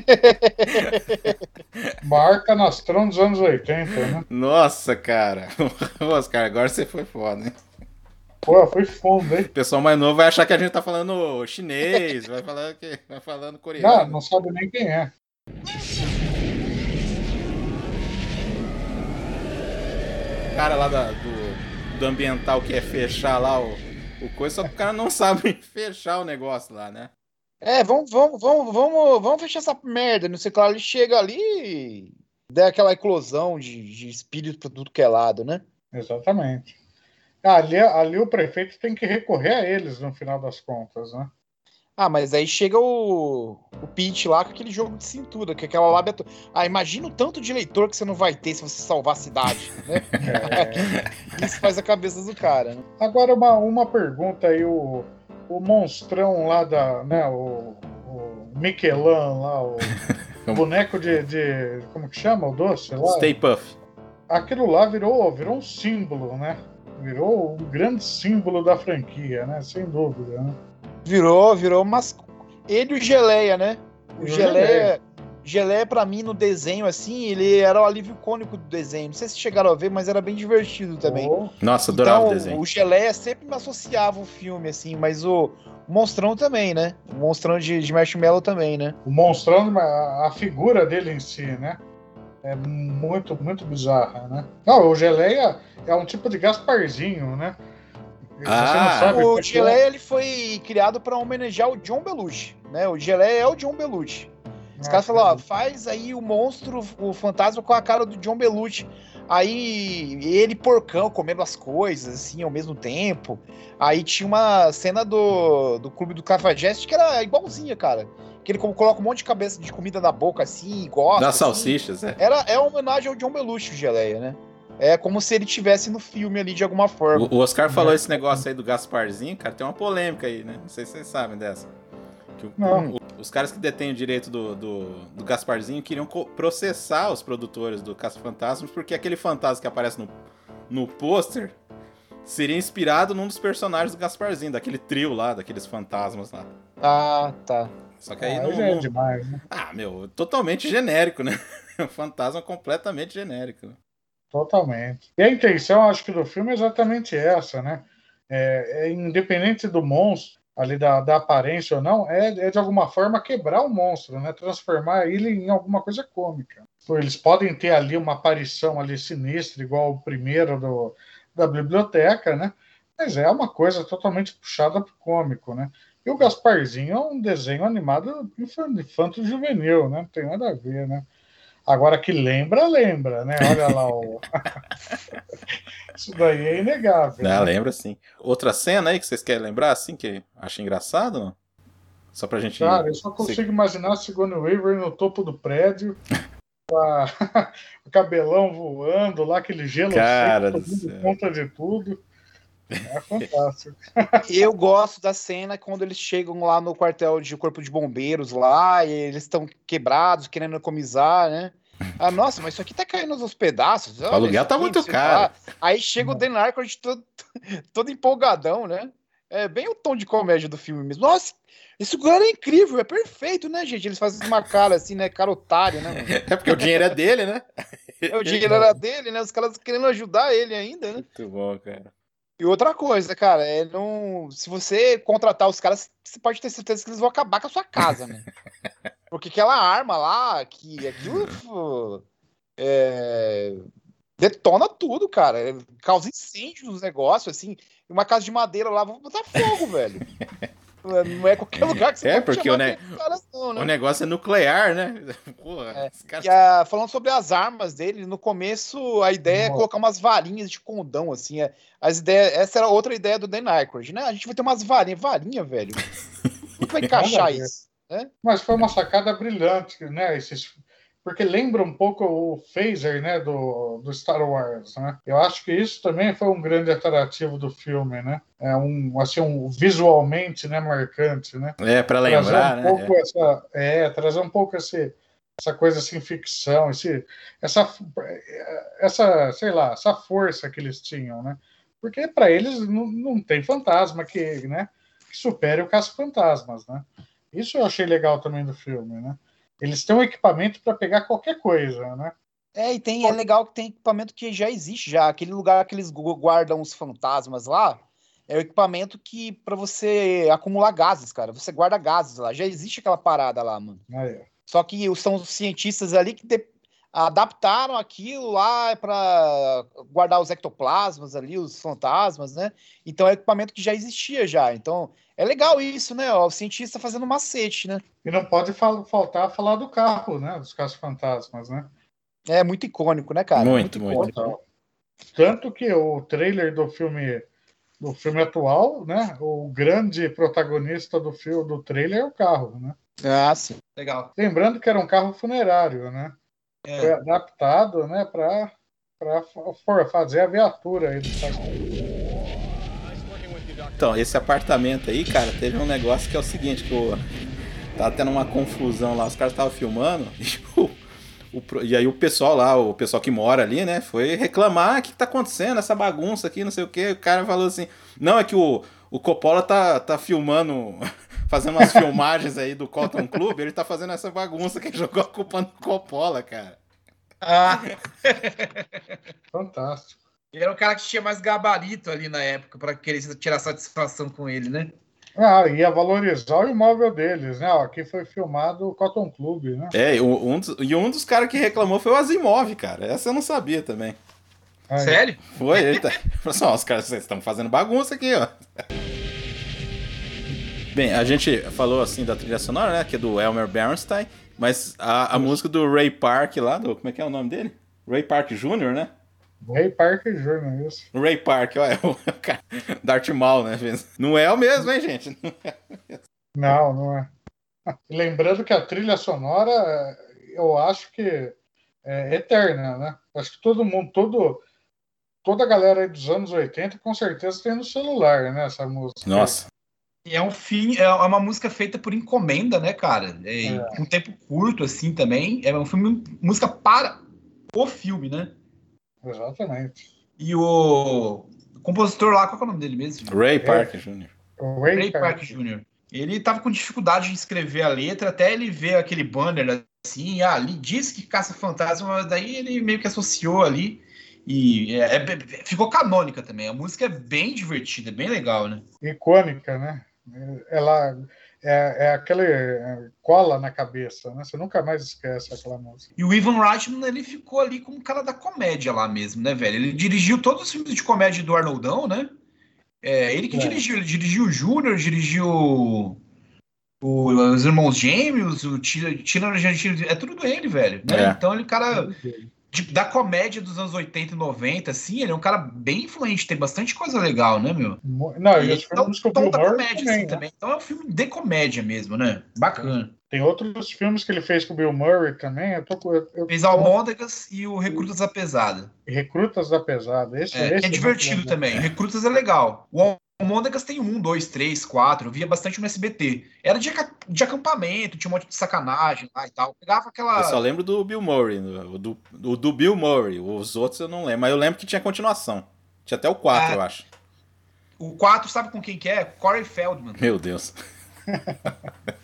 Marca Nastrão dos anos 80, né? Nossa, cara. Oscar, agora você foi foda, hein? Pô, foi fundo, hein? O pessoal mais novo vai achar que a gente tá falando chinês, vai falar que vai falando Não, coreano. não sabe nem quem é. Cara lá da- do, do ambiental que é fechar lá o, o coisa, só que o cara não sabe fechar o negócio lá, né? É, vamos, vamos, vamos, vamos, vamos fechar essa merda. Não sei claro, ele chega ali e dá aquela eclosão de, de espírito pra tudo que é lado, né? Exatamente. Ali, ali o prefeito tem que recorrer a eles no final das contas, né? Ah, mas aí chega o, o Pete lá com aquele jogo de cintura, que é aquela lábia. to- Ah, imagina o tanto de leitor que você não vai ter se você salvar a cidade, né? Isso faz a cabeça do cara, né? Agora uma, uma pergunta aí, o, o monstrão lá da. Né, o, o lá, o boneco de, de. Como que chama o doce lá? Stay Puff. Aquilo lá virou, virou um símbolo, né? Virou um grande símbolo da franquia, né? Sem dúvida, né? Virou, virou, mas ele e o Geleia, né? O o Geleia, Geleia. Pra mim no desenho assim, ele era o alívio cônico do desenho. Não sei se chegaram a ver, mas era bem divertido também. Pô, Nossa, adorava então, o desenho. o Geleia sempre me associava o filme assim, mas o, o Monstrão também, né? O Monstrão de, de Marshmallow também, né? o monstrão, a, a figura dele em si, né? É muito, muito bizarra, né? Não, o Geleia é um tipo de Gasparzinho, né? Você Ah. O qual é. Geleia ele foi criado pra homenagear o John Belushi, né? O Geleia é o John Belushi. Os Ah, caras falaram, ó, faz aí o monstro, o fantasma com a cara do John Belushi. Aí ele porcão comendo as coisas, assim, ao mesmo tempo. Aí tinha uma cena do, do Clube do Cafajeste que era igualzinha, cara. Que ele coloca um monte de cabeça de comida na boca, assim, e gosta. Das assim. salsichas, é. Era, é uma homenagem ao John Belushi, o Geleia, né? É como se ele tivesse no filme ali de alguma forma. O, o Oscar falou esse negócio aí do Gasparzinho, cara, tem uma polêmica aí, né? Não sei se vocês sabem dessa. O- o- os caras que detêm o direito do, do, do Gasparzinho queriam processar os produtores do Caça-Fantasmas, porque aquele fantasma que aparece no, no pôster seria inspirado num dos personagens do Gasparzinho, daquele trio lá, daqueles fantasmas lá. Ah, tá. Só que aí Ah, não. é demais, né? Ah, meu, totalmente genérico, né? Um fantasma completamente genérico. Totalmente. E a intenção, acho que, do filme é exatamente essa, né? É, é independente do monstro, ali da, da aparência ou não, é, é de alguma forma quebrar o monstro, né? Transformar ele em alguma coisa cômica. Eles podem ter ali uma aparição ali sinistra, igual o primeiro do, da biblioteca, né? Mas é uma coisa totalmente puxada pro cômico, né? E o Gasparzinho é um desenho animado infan- infanto-juvenil, né? Não tem nada a ver, né? Agora que lembra, lembra, né? Olha lá o. Isso daí é inegável. Ah, né? lembra sim. Outra cena aí que vocês querem lembrar, assim, que acha engraçado? Não? Só pra gente. Cara, eu só consigo imaginar a Sigourney Weaver no topo do prédio, a- o cabelão voando lá, aquele gelo Cara seco, do tomando céu. conta de tudo. É fantástico. Eu gosto da cena quando eles chegam lá no quartel de corpo de bombeiros lá e eles estão quebrados, querendo economizar, né? Ah, nossa, mas isso aqui tá caindo aos pedaços. O aluguel tá muito caro. Aí chega o Dan Aykroyd todo, todo empolgadão, né? É bem o tom de comédia do filme mesmo. Nossa, esse lugar é incrível, é perfeito, né, gente? Eles fazem uma cara assim, né? Cara otário, né? mano? É porque o dinheiro é dele, né? É, o dinheiro era dele, né? Os caras querendo ajudar ele ainda, né? Muito bom, cara. E outra coisa, cara, é não. Se você contratar os caras, você pode ter certeza que eles vão acabar com a sua casa, né? Porque aquela arma lá, que aquilo. é, detona tudo, cara. Causa incêndio nos negócios, assim. Uma casa de madeira lá, vou botar fogo, velho. Não é qualquer lugar que você É, pode porque chamar o ne- caras, não, né? O negócio é nuclear, né? Porra, É. E a- falando sobre as armas dele, no começo a ideia é Nossa. colocar umas varinhas de condão, assim. é- as ideias, essa era outra ideia do Dan Aykroyd, né? A gente vai ter umas varinhas. Varinha, velho. Como que vai encaixar isso? Mas foi uma sacada brilhante, né? Esses... Porque lembra um pouco o phaser, né? Do, do Star Wars, né? Eu acho que isso também foi um grande atrativo do filme, né? É um, assim, um visualmente, né? Marcante, né? É, pra lembrar, trazer um né? pouco essa, é, trazer um pouco esse, essa coisa assim, ficção, esse, essa, essa, sei lá, essa força que eles tinham, né? Porque para eles não, não tem fantasma que, né, que supere o caça-fantasmas, né? Isso eu achei legal também do filme, né? Eles têm um equipamento para pegar qualquer coisa, né? É, e tem, é legal que tem equipamento que já existe já. Aquele lugar que eles gu- guardam os fantasmas lá é o equipamento que para você acumular gases, cara. Você guarda gases lá. Já existe aquela parada lá, mano. Aí, ó. Só que são os cientistas ali que de- adaptaram aquilo lá para guardar os ectoplasmas ali, os fantasmas, né? Então é equipamento que já existia já. Então é legal isso, né? O cientista fazendo macete, né? E não pode fal- faltar falar do carro, né? Dos caça-fantasmas, né? É muito icônico, né, cara? Muito, muito. Total. Tanto que o trailer do filme do filme atual, né? O grande protagonista do filme do trailer é o carro, né? Ah, sim. Legal. Lembrando que era um carro funerário, né? É. Foi adaptado, né, para para fazer a viatura aí do. Então, esse apartamento aí, cara, teve um negócio que é o seguinte, que o... tava tendo uma confusão lá, os caras estavam filmando, e, o- o e aí o pessoal lá, o pessoal que mora ali, né, foi reclamar, "Ah, o que, que tá acontecendo, essa bagunça aqui, não sei o que, o cara falou assim, não, é que o, o Coppola tá, tá filmando, fazendo umas filmagens aí do Cotton Club, ele tá fazendo essa bagunça que ele jogou a culpa no Coppola, cara. Ah, Fantástico. ele era o cara que tinha mais gabarito ali na época para querer tirar satisfação com ele, né? Ah, ia valorizar o imóvel deles, né? Ó, aqui foi filmado o Cotton Club, né? É, e um, um dos, e um dos caras que reclamou foi o Asimov, cara, essa eu não sabia também. Aí, Sério? Foi, ele tá. Falou assim, ó, os caras vocês estão fazendo bagunça aqui, ó. Bem, a gente falou assim da trilha sonora, né? Que é do Elmer Bernstein, mas a, a música do Ray Park lá, do. Como é que é o nome dele? Ray Park Jr., né? Ray Parker Jr., isso. Ray Park, ó, é o, cara. Darth Maul, né? Não é o mesmo, hein, gente? Não é. Não, não é. Lembrando que a trilha sonora, eu acho que é eterna, né? Acho que todo mundo, todo, toda a galera aí dos anos 80 com certeza tem no celular, né? Essa música. Nossa. E é um fim, é uma música feita por encomenda, né, cara? É, É. Com um tempo curto, assim, também. É um filme, música para o filme, né? Exatamente. E o, o compositor lá, qual é o nome dele mesmo? Ray Parker Jr. Ray Ray Park Jr. Ele tava com dificuldade de escrever a letra, até ele ver aquele banner assim, ah, ali diz que caça fantasma, mas daí ele meio que associou ali. E é- é- ficou canônica também. A música é bem divertida, é bem legal, né? icônica, né? Ela é, é aquele é, cola na cabeça, né? Você nunca mais esquece aquela música. E o Ivan Reitman, ele ficou ali como cara da comédia lá mesmo, né, velho? Ele dirigiu todos os filmes de comédia do Arnoldão, né? É, ele que É. dirigiu, ele dirigiu o Júnior, dirigiu o- os Irmãos Gêmeos, o Tira Tira Argentino, é tudo dele, velho. né? É. Então ele, cara, da comédia dos anos 80 e 90, assim, ele é um cara bem influente, tem bastante coisa legal, né, meu? Não, e E então, filmes com o tom da comédia, também, assim, né? também. Então é um filme de comédia mesmo, né? Bacana. Tem outros filmes que ele fez com o Bill Murray também. Eu tô eu, eu, Fez Almôndegas e o Recrutas da Pesada. Recrutas da Pesada. Esse, É, esse é divertido também. Recrutas é legal. O Almôndegas tem um, dois, três, quatro. Eu via bastante no SBT. Era de, de acampamento, tinha um monte de sacanagem lá e tal. Pegava aquela. Eu só lembro do Bill Murray, o do, o do Bill Murray. Os outros eu não lembro, mas eu lembro que tinha continuação. Tinha até o 4, Ah. eu acho. O 4, sabe com quem que é? Corey Feldman. Meu Deus.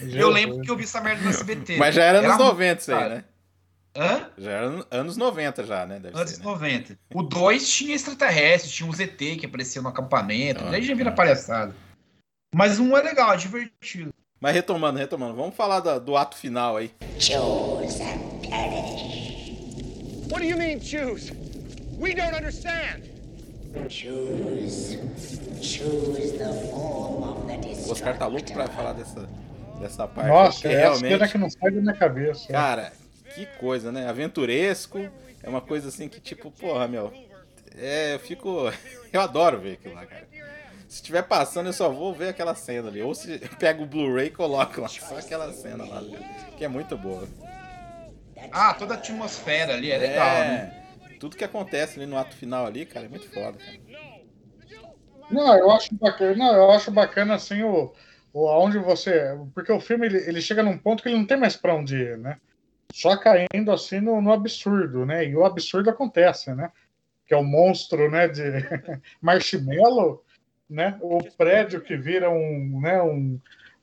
Eu lembro que eu vi essa merda no SBT. Mas já era anos muito 90 isso aí, né? Hã? Já era an- anos 90 já, né? Deve Antes ser, né? 90. O 2 tinha extraterrestre, tinha um ZT que aparecia no acampamento. Ah, daí já vira ah. palhaçada. Mas um é legal, é divertido. Mas retomando, retomando. Vamos falar da- do ato final aí. What do you mean choose? We don't understand. O Oscar tá louco pra falar dessa, dessa parte. Nossa, é a realmente, cena que não sai da minha cabeça. cara, que coisa, né? Aventuresco. É uma coisa assim que, tipo, porra, meu. É, eu fico. Eu adoro ver aquilo lá, cara. Se estiver passando, eu só vou ver aquela cena ali. Ou se eu pego o Blu-ray e coloco lá. Só aquela cena lá, que é muito boa. Ah, toda a atmosfera ali é legal, né? Tudo que acontece ali no ato final ali, cara, é muito foda, cara. Não, eu acho bacana, não, eu acho bacana assim o, o aonde você, porque o filme ele, ele chega num ponto que ele não tem mais pra onde ir, né? Só caindo assim no, no absurdo, né? E o absurdo acontece, né? Que é o monstro, né, de marshmallow, né? O prédio que vira um, né, um,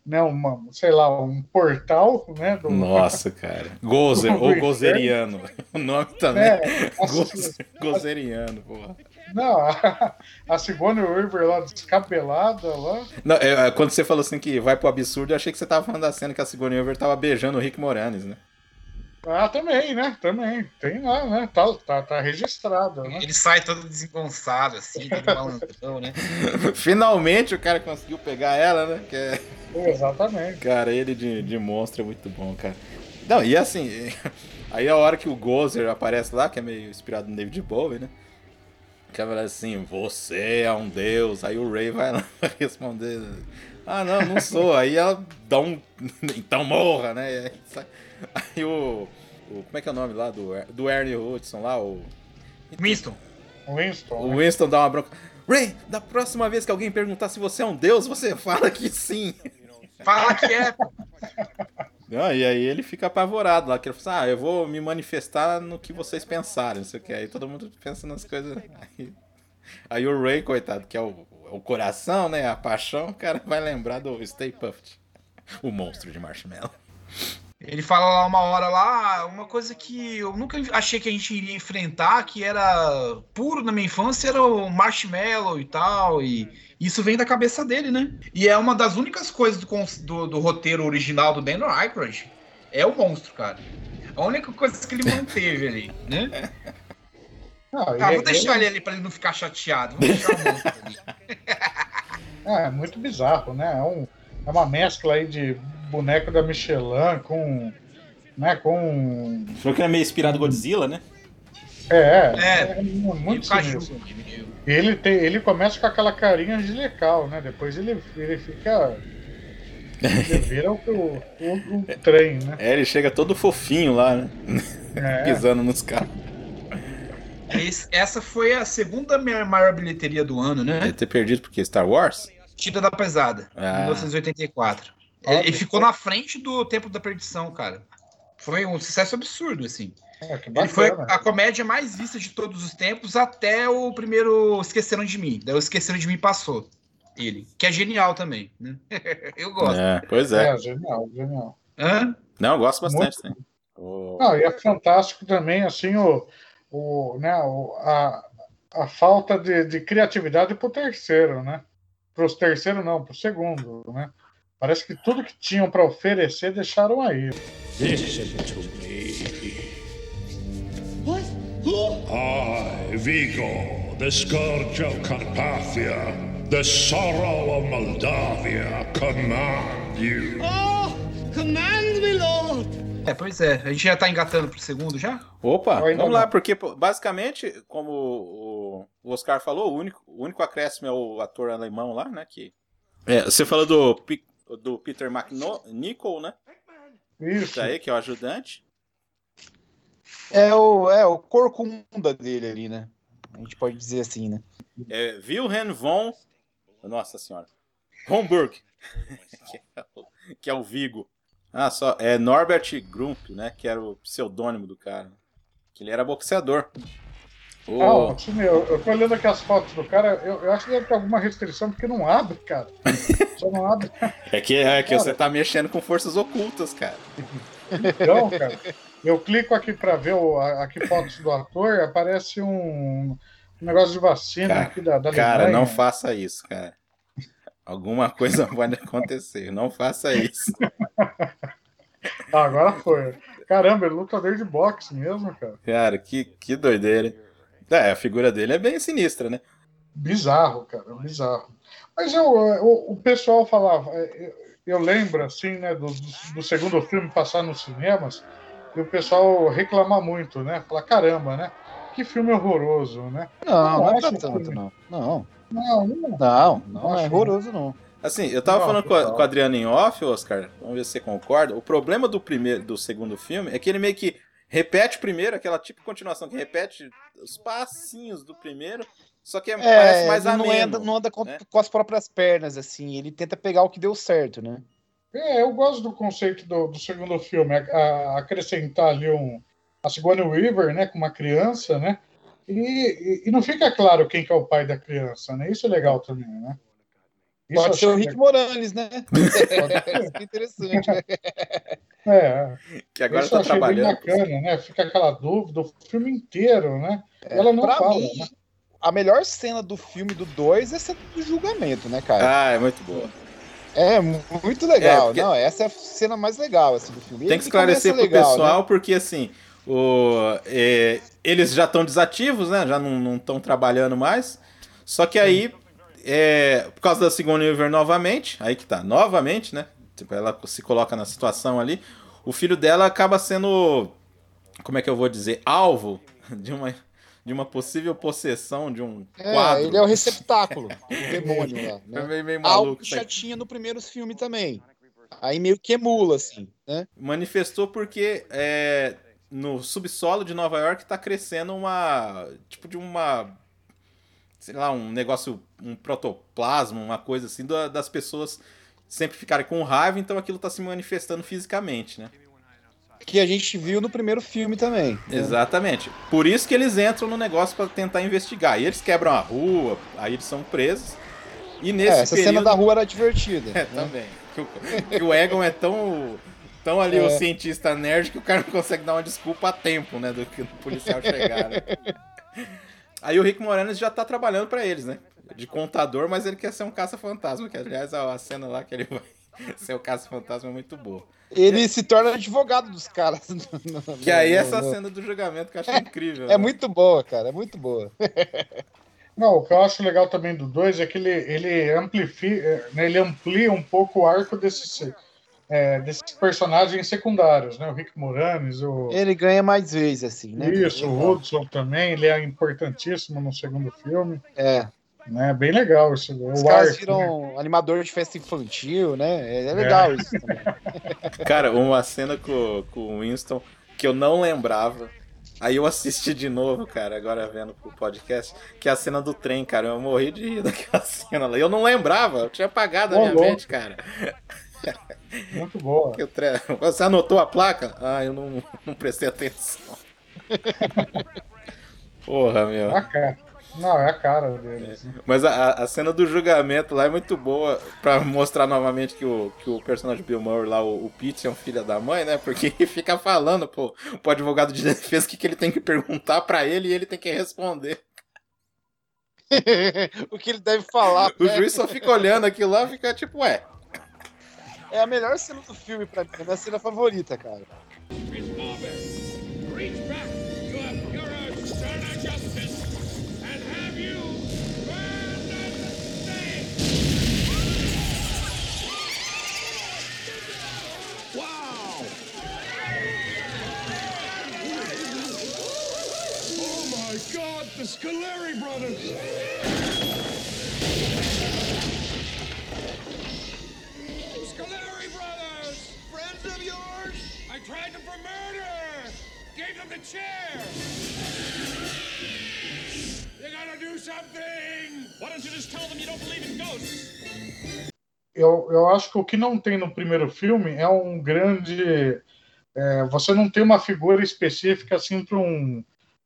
né, uma, sei lá, um portal, né, do, Nossa, cara. Gozer, ou. Gozeriano. O nome também. É, assim, Goze- Gozeriano, porra. Não, a, a Sigourney Weaver lá descabelada lá. Não, é, é, quando você falou assim que vai pro absurdo, eu achei que você tava falando da cena que a Sigourney Weaver tava beijando o Rick Moranis, né? Ah, também, né? Também. Tem lá, né? Tá, tá, tá registrado, né? Ele sai todo desengonçado, assim, todo malandrão, né? Finalmente o cara conseguiu pegar ela, né? Que é- Exatamente. Cara, ele de, de monstro é muito bom, cara. Não, e assim, aí a hora que o Gozer aparece lá, que é meio inspirado no David Bowie, né? Que ela fala assim, você é um deus. Aí o Ray vai lá responder, ah, não, não sou. Aí ela dá um, então morra, né? E aí, sai- aí o, o, como é que é o nome lá do, do Ernie Hudson lá, o... Winston. Winston. O né? Winston dá uma bronca. Ray, da próxima vez que alguém perguntar se você é um deus, você fala que sim. Fala que é. Não, e aí ele fica apavorado lá, que ele fala assim, ah, eu vou me manifestar no que vocês pensarem, não sei o que. Aí todo mundo pensa nas coisas. Aí, aí o Ray, coitado, que é o, o coração, né? A paixão, o cara vai lembrar do Stay Puft. O monstro de marshmallow. Ele fala lá uma hora lá, uma coisa que eu nunca achei que a gente iria enfrentar, que era puro na minha infância, era o marshmallow e tal, e isso vem da cabeça dele, né? E é uma das únicas coisas do, do, do roteiro original do Daniel Aykroyd, é o monstro, cara. A única coisa que ele manteve ali, né? Ah, Tá, vou deixar ele ali pra ele não ficar chateado, vou deixar o monstro ali. Ah, é muito bizarro, né? É, um, é uma mescla aí de boneco da Michelin com. Né, com. Falou que ele é meio inspirado Godzilla, né? É, é, É, é muito o Caju. sinistro. Ele, tem, ele começa com aquela carinha angelical, né? Depois ele, ele fica. Ele vira o, o, o, o trem, né? É, ele chega todo fofinho lá, né? É. Pisando nos carros. Esse- essa foi a segunda maior bilheteria do ano, né? Deve ter perdido porque Star Wars? Tita da Pesada, Ah. 1984. Olha, Ele, ficou na frente do Tempo da Perdição, cara. Foi um sucesso absurdo, assim. É, Ele foi a comédia mais vista de todos os tempos até o primeiro Esqueceram de Mim. Daí o Esqueceram de Mim passou. Ele. Que é genial também, né? Eu gosto. É, pois é. É, genial, genial. Hã? Não, eu gosto bastante. Sim. O- Não, e é fantástico também, assim, o, o, né, o, a, a falta de, de criatividade pro terceiro, né? Pros terceiro não, pro segundo, né? Parece que tudo que tinham para oferecer deixaram aí. Listen to me. What? Who? I, Vigo, the scourge of Carpathia, the sorrow of Moldavia, command you. Oh, command me, Lord. É, pois é. A gente já tá engatando pro segundo já? Opa, vamos lá, porque basicamente, como o, Oscar falou, o único, o único acréscimo é o ator alemão lá, né? Que... É, você falou do, do Peter McNichol, né? Isso. Isso aí, que é o ajudante. É o, é o corcunda dele ali, né? A gente pode dizer assim, né? É Wilhelm von. Nossa senhora. Homburg. que, é o, que é o Vigo. Ah, só. É Norbert Grump, né? Que era o pseudônimo do cara. Que ele era boxeador. O- Ah, ó, sim, eu, eu tô olhando aqui as fotos do cara, eu, eu acho que deve ter alguma restrição, porque não abre, cara. Só não abre. É que, é que Cara. você tá mexendo com forças ocultas, cara. Então, cara, eu clico aqui para ver o, aqui fotos do ator, aparece um, um negócio de vacina Cara, aqui da, da Cara, Alemanha. não faça isso, cara. Alguma coisa pode acontecer. Não faça isso. Ah, agora foi. Caramba, ele lutador de boxe mesmo, cara. Cara, que, que doideira. É, a figura dele é bem sinistra, né? Bizarro, cara, bizarro. Mas eu, o, o pessoal falava, eu, eu lembro, assim, né, do, do- do segundo filme passar nos cinemas, e o pessoal reclamar muito, né? Falar, caramba, né? Que filme horroroso, né? Não, não é pra acho tanto, não. Não, Não, não. não, não é Acho horroroso, não. Assim, eu tava Não, falando com a, com a Adriana em off, Oscar. Vamos ver se você concorda. O problema do primeiro, do segundo filme é que ele meio que repete o primeiro, aquela tipo de continuação que repete os passinhos do primeiro, só que é, parece mais ele não ameno. anda, não anda com, né? com as próprias pernas, assim. Ele tenta pegar o que deu certo, né? É, eu gosto do conceito do, do segundo filme, a- a- acrescentar ali um, a Sigourney Weaver, né, com uma criança, né, e, e- e não fica claro quem que é o pai da criança, né, isso é legal também, né. Isso Pode ser o Rick Moranis, né? É interessante. né? É, Que agora isso eu tá achei bem trabalhando. bacana, né, fica aquela dúvida o filme inteiro, né, ela não pra fala, mim, né. a melhor cena do filme do 2 é a cena do julgamento, né, cara? Ah, é muito boa. É mu- muito legal. É, porque- Não, essa é a cena mais legal assim, do filme. Tem que esclarecer pro legal, pessoal, né? porque assim, o, é, eles já estão desativos, né? Já não estão trabalhando mais. Só que aí, é, por causa da Sigourney Weaver novamente, aí que tá, novamente, né? Tipo, ela se coloca na situação ali. O filho dela acaba sendo, como é que eu vou dizer, alvo de uma, de uma possível possessão de um É, quadro. ele é o receptáculo do demônio lá. É Né? meio, meio Algo maluco. que isso já tinha no primeiro filme também. Aí meio que emula, assim, né? manifestou porque é, no subsolo de Nova York tá crescendo uma. Tipo de uma. Sei lá, um negócio. Um protoplasma, uma coisa assim, da- das pessoas sempre ficarem com raiva, então aquilo tá se manifestando fisicamente, né? Que a gente viu no primeiro filme também. né? Exatamente. Por isso que eles entram no negócio pra tentar investigar. E eles quebram a rua, aí eles são presos. E nesse É, essa período... cena da rua era divertida. É, né? também. Que o, o Egon é tão. Tão ali o É. cientista nerd que o cara não consegue dar uma desculpa a tempo, né? Do que o policial chegar. né? Aí o Rick Moranis já tá trabalhando pra eles, né? De contador, mas ele quer ser um caça-fantasma. Que aliás a, cena lá que ele vai ser o caça-fantasma é muito boa. Ele se torna advogado dos caras. no- no- Que aí no- essa no- cena do julgamento que eu achei incrível. É né? muito boa, cara, é muito boa. Não, o que eu acho legal também do 2 é que ele, ele, amplifica, né, ele amplia um pouco o arco desses, é, desses personagens secundários, né? O Rick Moranis, o, Ele ganha mais vezes, assim, né? isso, o Hudson também, ele é importantíssimo no segundo filme, É. né? Bem legal isso. Os o caras né? viram animador de festa infantil, né? É legal isso também. Cara, uma cena com, com o Winston que eu não lembrava. Aí eu assisti de novo, cara, agora vendo pro podcast, que é a cena do trem, cara. Eu morri de rir daquela cena lá. Eu não lembrava, eu tinha apagado a minha louco. mente, cara. Muito boa. Tre- Você anotou a placa? Ah, eu não, não prestei atenção. Porra, meu. É a cara. Não, é a cara deles. né? Mas a, a cena do julgamento lá é muito boa pra mostrar novamente que o, que o personagem Bill Murray lá, o, o Pete, é um filho da mãe, né? Porque ele fica falando pro, pro advogado de defesa o que, que ele tem que perguntar pra ele e ele tem que responder. o que ele deve falar. O né? juiz só fica olhando aquilo lá e fica tipo, ué. É a melhor cena do filme pra mim, é a minha cena favorita, cara. Oh god, the Scaleri brothers! Scaleri brothers! Friends of yours? I tried them for murder! Gave them the chair! You gotta do something! Why don't you just tell them you don't believe in ghosts? Eu, eu acho que o que não tem no primeiro filme é um grande. é, você não tem uma figura específica assim para um.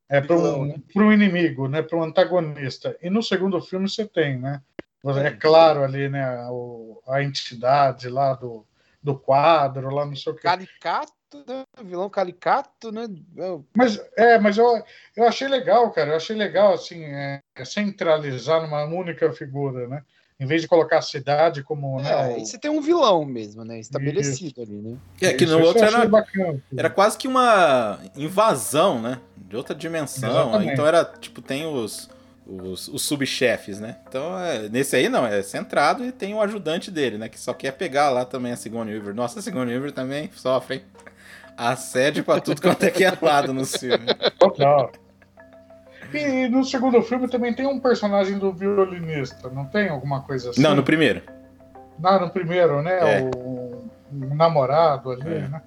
É, para um, né? pra um inimigo, né, para um antagonista. E no segundo filme você tem, né? É claro ali, né, o- a entidade lá do, do quadro, lá não sei o que. Caricato, né? Vilão caricato, né? Eu- Mas é, mas eu, eu achei legal, cara. Eu achei legal assim, é, centralizar numa única figura, né? Em vez de colocar a cidade como, né? É, o- e você tem um vilão mesmo, né? Estabelecido ali, né? É, que Isso, no isso outro era, bacana. era quase que uma invasão, né? De outra dimensão. Exatamente. Então era, tipo, tem os, os, os subchefes, né? Então, é, nesse aí não, é centrado e tem o ajudante dele, né? Que só quer pegar lá também a Sigourney Weaver. Nossa, a Sigourney Weaver também sofre, hein? Assédio pra tudo quanto é que é lado no filme. Total. E no segundo filme também tem um personagem do violinista, não tem alguma coisa assim? Não, no primeiro. Não, no primeiro, né? É. O, o namorado ali, É. né?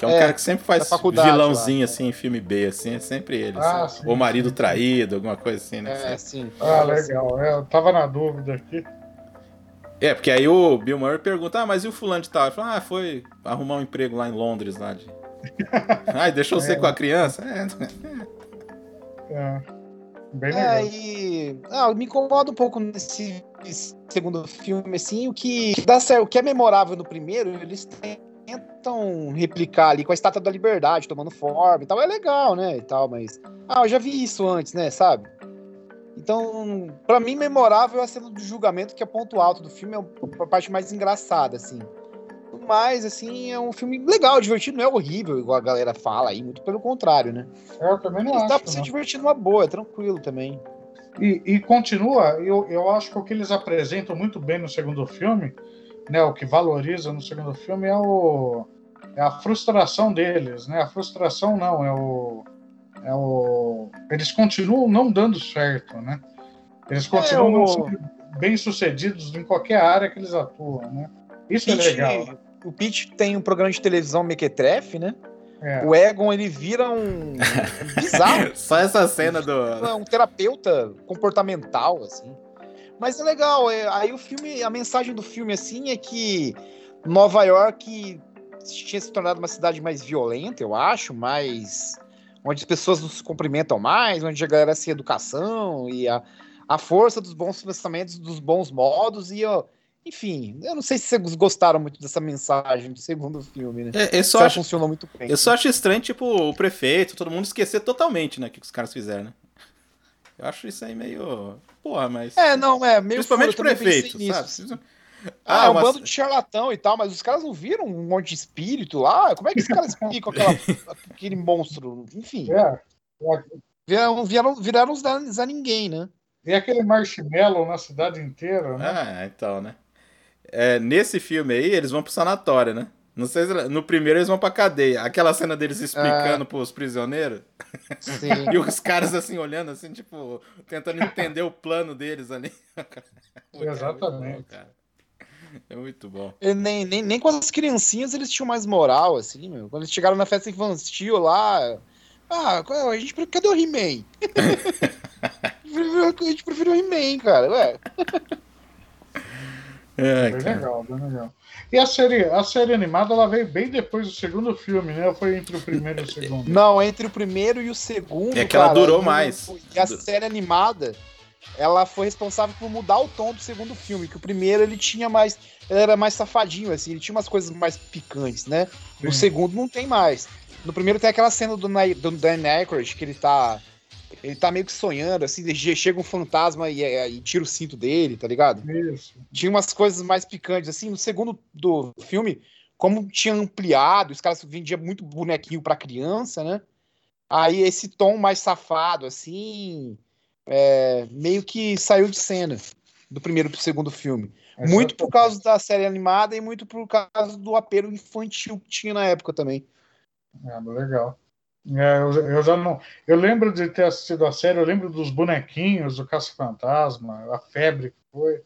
Que é um É, cara que sempre faz faculdade vilãozinho lá. assim em filme B, assim, é sempre ele. Ah, assim. sim, Ou marido sim. traído, alguma coisa assim, né? É, sim. Ah, legal. É, eu tava na dúvida aqui. É, porque aí o Bill Murray pergunta, ah, mas e o fulano de tal? Ele fala, ah, foi arrumar um emprego lá em Londres, lá de... Ai, deixou você É. com a criança? É, É, bem legal. É, e. Ah, me incomoda um pouco nesse segundo filme, assim, o que, que dá certo, o que é memorável no primeiro, eles tentam replicar ali com a estátua da liberdade, tomando forma e tal. É legal, né? E tal, mas. Ah, eu já vi isso antes, né? Sabe? Então, pra mim, memorável é a cena do julgamento, que é ponto alto do filme, é a parte mais engraçada, assim. Mas, assim, é um filme legal, divertido, não é horrível, igual a galera fala aí, muito pelo contrário, né? Eu também não Mas dá acho. pra se não. divertir numa boa, é tranquilo também. E, e continua, eu, eu acho que o que eles apresentam muito bem no segundo filme, né, o que valoriza no segundo filme é, o, é a frustração deles, né? A frustração não, é o, é o. Eles continuam não dando certo, né? Eles continuam o- não sendo bem sucedidos em qualquer área que eles atuam, né? Isso é Pete- legal. O Pete tem um programa de televisão Mequetrefe, né? É. O Egon, ele vira um. um bizarro. Só essa cena do... é um terapeuta comportamental, assim. Mas é legal, é, aí o filme, a mensagem do filme, assim, é que Nova York tinha se tornado uma cidade mais violenta, eu acho, mais. onde as pessoas não se cumprimentam mais, onde a galera sem educação e a, a força dos bons pensamentos, dos bons modos e, ó, enfim, eu não sei se vocês gostaram muito dessa mensagem do segundo filme, né? É, eu, só acho, funcionou muito bem. eu só acho estranho, tipo, o prefeito, todo mundo esquecer totalmente, né, o que os caras fizeram, né? Eu acho isso aí meio... Porra, mas... É, não, é meio Principalmente pensei prefeito, sabe? Ah, é um mas- bando de charlatão e tal, mas os caras não viram um monte de espírito lá? Como é que os caras explicam aquela, aquele monstro? Enfim, É. viraram, viraram, viraram os Zé Zé ninguém, né? E aquele marshmallow na cidade inteira, né? Ah, então, né? É, nesse filme aí, eles vão pro sanatório, né? Não sei se no primeiro eles vão pra cadeia. Aquela cena deles explicando pros prisioneiros. Sim. E os caras assim olhando assim, tipo, tentando entender o plano deles ali. Cara, Exatamente. É muito bom, cara. É muito bom. E nem, nem, nem com as criancinhas eles tinham mais moral, assim, meu. Quando eles chegaram na festa infantil lá, Ah, qual- a gente, cadê o He-Man? a gente preferiu o He-Man, cara. Ué, Ai, Bem cara. legal, bem legal. E a série, a série animada ela veio bem depois do segundo filme, né? Ou foi entre o primeiro e o segundo? Não, entre o primeiro e o segundo. É que ela durou não- mais. E a série animada, ela foi responsável por mudar o tom do segundo filme. Que o primeiro ele tinha mais. Ele era mais safadinho, assim, ele tinha umas coisas mais picantes, né? No Sim. segundo não tem mais. No primeiro tem aquela cena do, do Dan Aykroyd, que ele tá. Ele tá meio que sonhando, assim, chega um fantasma e, e tira o cinto dele, tá ligado? Isso. tinha umas coisas mais picantes, assim, no segundo do filme, como tinha ampliado, os caras vendiam muito bonequinho pra criança, né? Aí esse tom mais safado, assim, é, meio que saiu de cena do primeiro pro segudo filme. Muito por causa da série animada e muito por causa do apelo infantil que tinha na época também. É, legal. É, eu, eu já não. Eu lembro de ter assistido a série, eu lembro dos bonequinhos, do Caça-Fantasma, a febre que foi.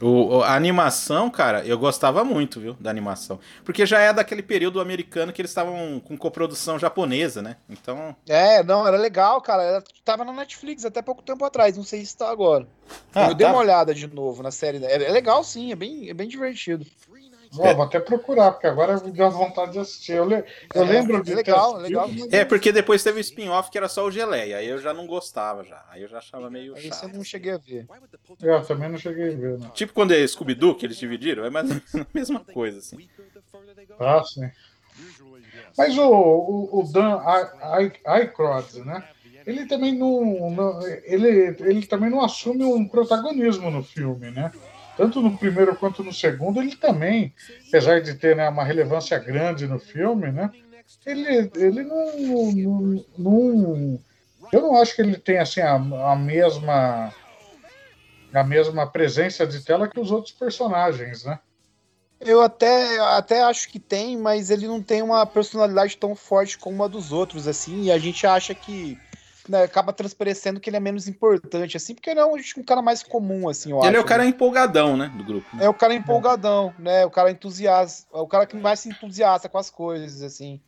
O, a animação, cara, eu gostava muito, viu, da animação. Porque já é daquele período americano que eles estavam com coprodução japonesa, né? Então. É, não, era legal, cara. Ela tava na Netflix até pouco tempo atrás, não sei se tá agora. Ah, eu dei tá. uma olhada de novo na série. É, é legal sim, é bem, é bem divertido. Ó, Vou até procurar, porque agora me deu vontade de assistir. Eu, le- eu É, lembro de é legal, legal. É, porque depois teve o spin-off que era só o Geleia. Aí eu já não gostava já. Aí eu já achava meio Aí Isso eu chato. não cheguei a ver. Eu também não cheguei a ver, não. Tipo quando é Scooby-Doo, que eles dividiram, é mais a mesma coisa, assim. Ah, sim. Mas o, o, o Dan Ay- Aykroyd, né? Ele também não, não- ele, ele também não assume um protagonismo no filme, né? Tanto no primeiro quanto no segundo, ele também, apesar de ter né, uma relevância grande no filme, né? Ele, ele não, não, não- Eu não acho que ele tem assim, a, a mesma. A mesma presença de tela que os outros personagens, né? Eu até, até acho que tem, mas ele não tem uma personalidade tão forte como a dos outros, assim, e a gente acha que né, acaba transparecendo que ele é menos importante, assim, porque ele é um, um cara mais comum, assim, eu Ele acho. é o cara né? empolgadão, né? Do grupo. né? É o cara empolgadão, né? O cara entusiasta, é o cara que mais se entusiasta com as coisas, assim.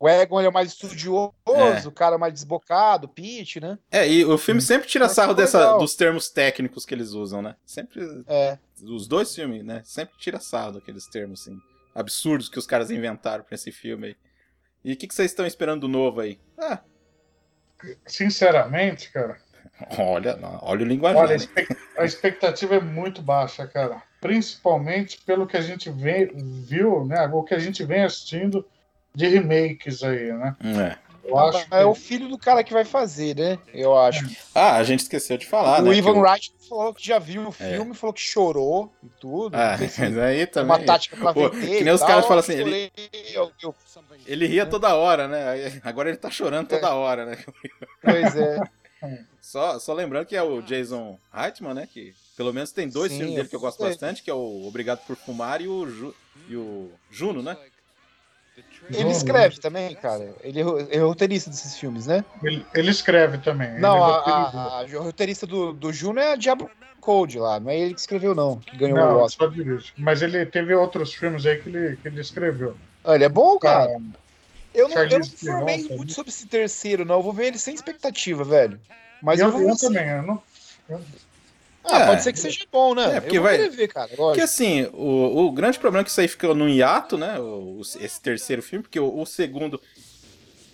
O Egon ele é mais estudioso, É. o cara é mais desbocado, o Pete, né? É, e o filme sempre tira Mas sarro ficou dessa, dos termos técnicos que eles usam, né? Sempre. É. Os dois filmes, né? Sempre tira sarro daqueles termos, assim, absurdos que os caras inventaram pra esse filme aí. E o que, que vocês estão esperando do novo aí? Ah, Sinceramente, cara. olha, olha o linguajar. Olha, a né? a expectativa é muito baixa, cara. Principalmente pelo que a gente vê, viu, né? O que a gente vem assistindo de remakes aí, né? É. Eu acho É o filho do cara que vai fazer, né? Eu acho. Ah, a gente esqueceu de falar, o né? Ivan que o- Wright falou que já viu o filme, falou que chorou e tudo. Ah, mas aí é também. uma tática pra Pô, vender. que nem os caras falam assim, eu ele, chorei, eu- eu- ele ria toda hora, né? Agora ele tá chorando toda hora, né? Pois é. Só, só lembrando que é o Jason Reitman, né? Que pelo menos tem dois Sim, filmes dele que eu gosto sei. bastante, que é o Obrigado por Fumar e o, Ju- e o Juno, né? Ele escreve também, cara. Ele é é roteirista desses filmes, né? ele, ele escreve também. Não, ele a, a, a roteirista do, do Juno é a Diablo Code lá. Não é ele que escreveu, não. Que ganhou o Não, Oscar. só dirige. Mas ele teve outros filmes aí que ele, que ele escreveu. Ah, ele é bom, cara. Eu não, eu não Charlize formei Theron, muito sobre esse terceiro, não. Eu vou ver ele sem expectativa, velho. Mas eu, eu vou eu também, eu não. Ah, É. pode ser que seja bom, né? É, porque vai- ver, cara. Porque assim, o, o grande problema é que isso aí ficou no hiato, né? o- o- esse terceiro filme, porque o, o segundo,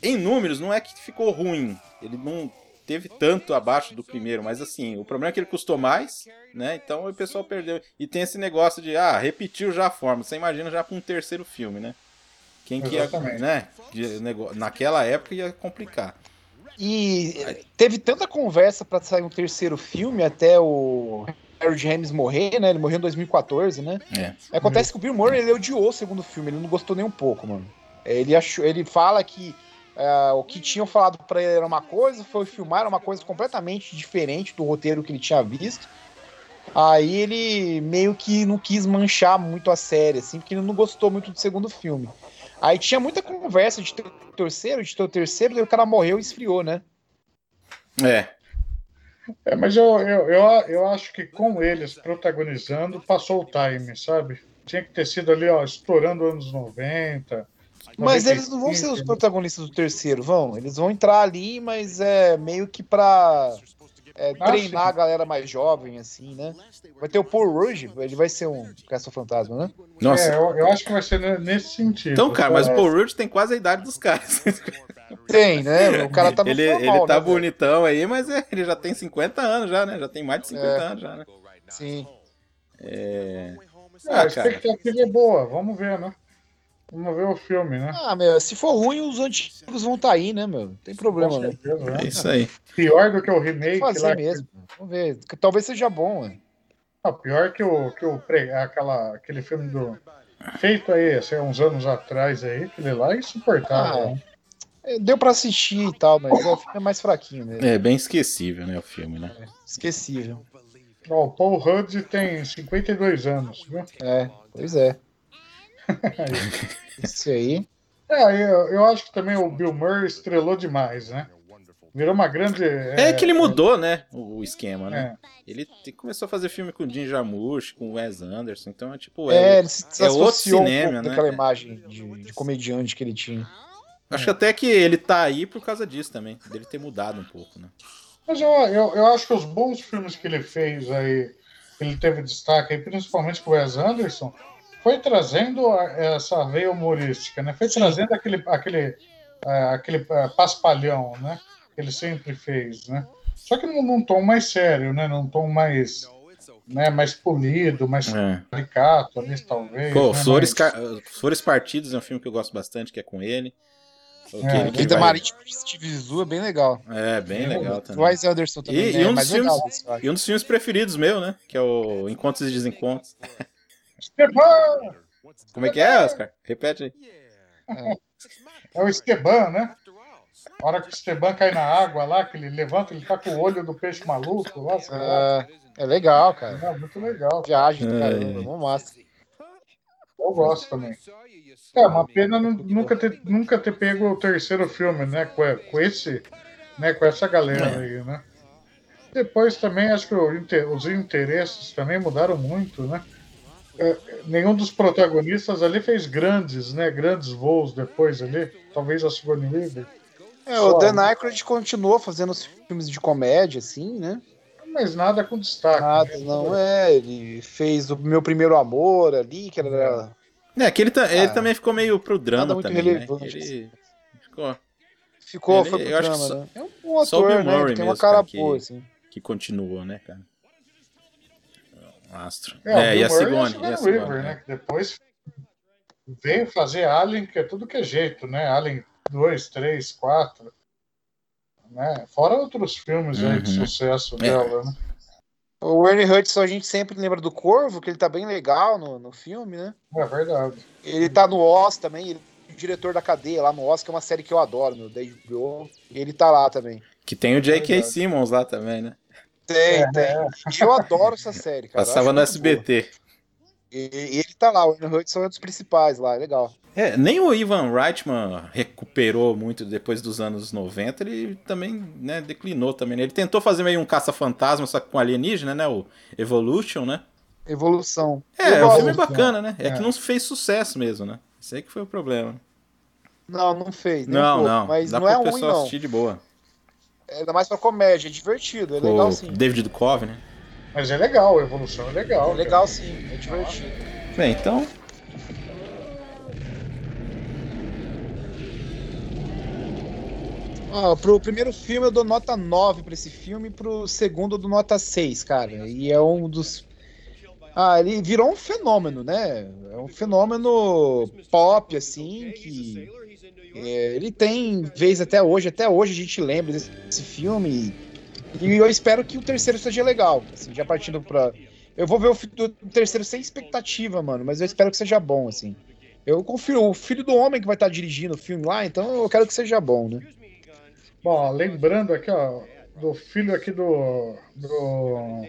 em números, não é que ficou ruim. Ele não teve tanto abaixo do primeiro, mas assim, o problema é que ele custou mais, né? Então o pessoal perdeu. E tem esse negócio de, ah, repetiu já a forma. Você imagina já para um terceiro filme, né? Quem que ia, né? de nego- Naquela época ia complicar. E teve tanta conversa pra sair um terceiro filme até o Harold James morrer, né? Ele morreu em 2014, né? É. Acontece que o Bill Murray ele odiou o segundo filme, ele não gostou nem um pouco, mano. Ele achou, ele fala que ah, o que tinham falado pra ele era uma coisa, foi filmar era uma coisa completamente diferente do roteiro que ele tinha visto. Aí ele meio que não quis manchar muito a série, assim, porque ele não gostou muito do segundo filme. Aí tinha muita conversa de ter o terceiro, de ter o terceiro, daí o cara morreu e esfriou, né? É. É, mas eu, eu, eu, eu acho que com eles protagonizando, passou o time, sabe? Tinha que ter sido ali, ó, estourando anos 90. Mas eles não vão ser os protagonistas do terceiro, vão? Eles vão entrar ali, mas é meio que pra é, Ah, treinar a galera mais jovem, assim, né? Vai ter o Paul Rudd, ele vai ser um caça-fantasma, né? Nossa. É, eu, eu acho que vai ser ne- nesse sentido. Então, cara, mas o É, Paul Rudd tem quase a idade dos caras. Tem, né? O cara tá no ele, formal, ele tá né, bonitão aí, mas é, ele já tem 50 anos já, né? Já tem mais de 50 É. anos já, né? Sim. É... é, a Ah, cara. expectativa é boa, vamos ver, né? Vamos ver o filme, né? Ah, meu, se for ruim, os antigos vão tá aí, né, meu? Não tem problema, Com né? certeza, né? É isso aí. Pior do que o remake que fazer lá. mesmo. Vamos ver. Talvez seja bom, né? Não, pior que o, que o aquela, aquele filme do. Feito aí, assim, uns anos atrás aí, aquele lá é insuportável. Ah, né? É, Deu pra assistir e tal, mas o filme é mais fraquinho mesmo. É bem esquecível, né, o filme, né? Esquecível. Ó, o Paul Rudd tem 52 anos, viu? É, pois é. Isso aí. É, eu, eu acho que também o Bill Murray estrelou demais, né? Virou uma grande. É, que ele mudou, né, o, o esquema, né? É. Ele começou a fazer filme com o Jim Jarmusch, com o Wes Anderson, então é tipo... É, É, ele se é outro um cinema, pouco né? daquela imagem de, de comediante que ele tinha. Acho que até que ele tá aí por causa disso também, dele ter mudado um pouco, né? Mas eu, eu, eu acho que os bons filmes que ele fez aí, que ele teve destaque aí, principalmente com o Wes Anderson, foi trazendo essa veia humorística, né? Foi trazendo aquele, aquele, ah, aquele ah, paspalhão, né? Que ele sempre fez, né? Só que num, num tom mais sério, né? Num tom mais, né? mais polido, mais É. caricato ali, talvez. Pô, né? Flores, Ca- Flores Partidos é um filme que eu gosto bastante, que é com ele. Aquele É, Vida vai- Marítima de Steve Zissou é bem legal. É, bem legal O também. Wes Anderson também, E, né? e um dos filmes, legal e um dos filmes preferidos meu, né? Que é o Encontros e Desencontros. Esteban! Como é que é, Oscar? Repete aí. É o Esteban, né? A hora que o Esteban cai na água lá, que ele levanta, ele tá com o olho do peixe maluco lá, lá. É, é legal, cara. É muito legal. Viagem do É, caramba, é. massa. Eu gosto também. É uma pena nu- nunca ter, nunca ter pego o terceiro filme, né? Com, com esse, né? Com essa galera É. aí, né? Depois também acho que os interesses também mudaram muito, né? É, nenhum dos protagonistas ali fez grandes, né? Grandes voos depois ali. Talvez a Sigourney Weaver. É, o Dan né? Aykroyd continuou fazendo os filmes de comédia, assim, né? Mas nada com destaque. Nada, né? não é. Ele fez o Meu Primeiro Amor ali, que era. É, que ele, ta- ele Ah, também ficou meio pro drama muito também, né? relevante, Ele ficou Ficou, Ele- foi pro eu acho que drama, só- né? É um, ator, né? Ele tem uma cara que- boa, assim. que continuou, né, cara? Astro. É, o É, e a Sigourney. e a Sigourney né? né? Que depois veio fazer Alien, que é tudo que é jeito, né? Alien 2, 3, 4. Né? Fora outros filmes aí de Uhum. sucesso É. dela, né? O Ernie Hudson, a gente sempre lembra do Corvo, que ele tá bem legal no, no filme, né? É verdade. Ele tá no Oz também, ele é o diretor da cadeia lá no Oz, que é uma série que eu adoro, no da HBO. Ele tá lá também. Que tem o J.K. Verdade. Simmons lá também, né? Tem, É, tem. E eu adoro essa série, cara. Passava no SBT. E, e ele tá lá, o Ernie Hudson é um dos principais lá, é legal. É, nem o Ivan Reitman recuperou muito depois dos anos 90, ele também, né, declinou também. né? Ele tentou fazer meio um caça-fantasma, só com alienígena, né, o Evolution, né? Evolução. É, filme é gosto. bacana, né? É, É. que não fez sucesso mesmo, né? Isso aí que foi o problema. Não, não fez. nem um Não, pouco, não. Mas Dá não é pro ruim, pessoal não. assistir de boa. É ainda mais pra comédia, é divertido, é legal o sim. David Duchovny, né? Mas é legal, a evolução é legal. É legal sim, é divertido. Bem, então. Ó, pro primeiro filme eu dou nota 9 pra esse filme, pro segundo eu dou nota 6, cara. E é um dos. Ah, ele virou um fenômeno, né? É um fenômeno pop, assim, que. É, ele tem vez até hoje, até hoje a gente lembra desse, desse filme. E eu espero que o terceiro seja legal. Assim, já partindo pra. Eu vou ver o, o terceiro sem expectativa, mano, mas eu espero que seja bom, assim. Eu confio, o filho do homem que vai estar dirigindo o filme lá, então eu quero que seja bom, né? Bom, lembrando aqui, ó, do filho aqui do. do.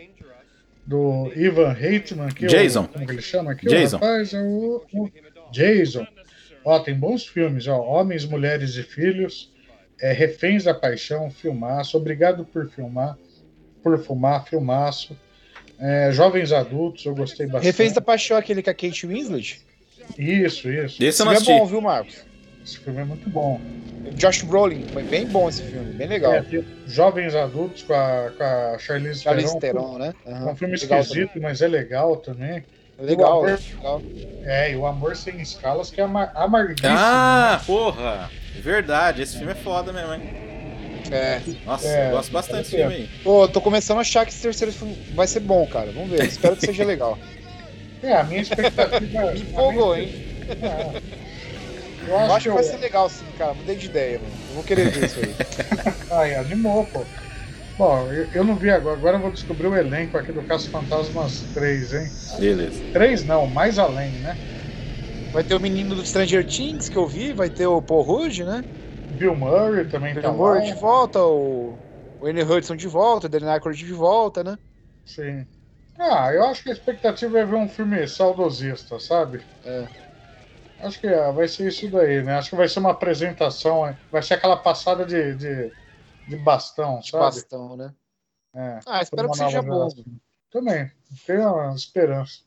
do Ivan Reitman aqui. Jason. O, como que ele chama aqui? Jason. O rapaz é o, o Jason. Ó, tem bons filmes, ó. Homens, Mulheres e Filhos. É, Reféns da Paixão, filmaço. Obrigado por filmar. Por fumar, filmaço. É, Jovens Adultos, eu gostei bastante. Reféns da Paixão, aquele com a Kate Winslet. Isso, isso. Esse Esse assisti. é bom, viu, Marcos? Esse filme é muito bom. Josh Brolin, foi bem bom esse filme, bem legal. É, jovens adultos com a, com a Charlize Charlize Theron. Theron, né? É Aham. um filme esquisito, mas é legal também. Legal, O amor- legal. É, e o Amor Sem Escalas, que é amar amarguíssimo. Ah, porra! Verdade, esse filme é foda mesmo, hein? É. Nossa, É, eu gosto bastante desse pode filme aí. Pô, tô começando a achar que esse terceiro filme vai ser bom, cara. Vamos ver. Espero que seja legal. É, a minha expectativa. Me empolgou, hein? É. Eu Eu acho, acho que vai ser legal sim, cara. Mudei de ideia, mano. Eu vou querer ver isso aí. Ai, animou, pô. Bom, eu, eu não vi agora. Agora eu vou descobrir o elenco aqui do Caso Fantasmas 3, hein? Beleza. 3 não, mais além, né? Vai ter o menino do Stranger Things que eu vi, vai ter o Paul Rudd, né? Bill Murray também tá Bill lá. Murray de volta, o, o Annie Hudson de volta, o Danny Aykroyd de volta, né? Sim. Ah, eu acho que a expectativa é ver um filme saudosista, sabe? É. Acho que ah, vai ser isso daí, né? Acho que vai ser uma apresentação, vai ser aquela passada de, de, de bastão, De sabe? bastão, né? É, Ah, espero que seja bom. geração. Também, tenho uma esperança.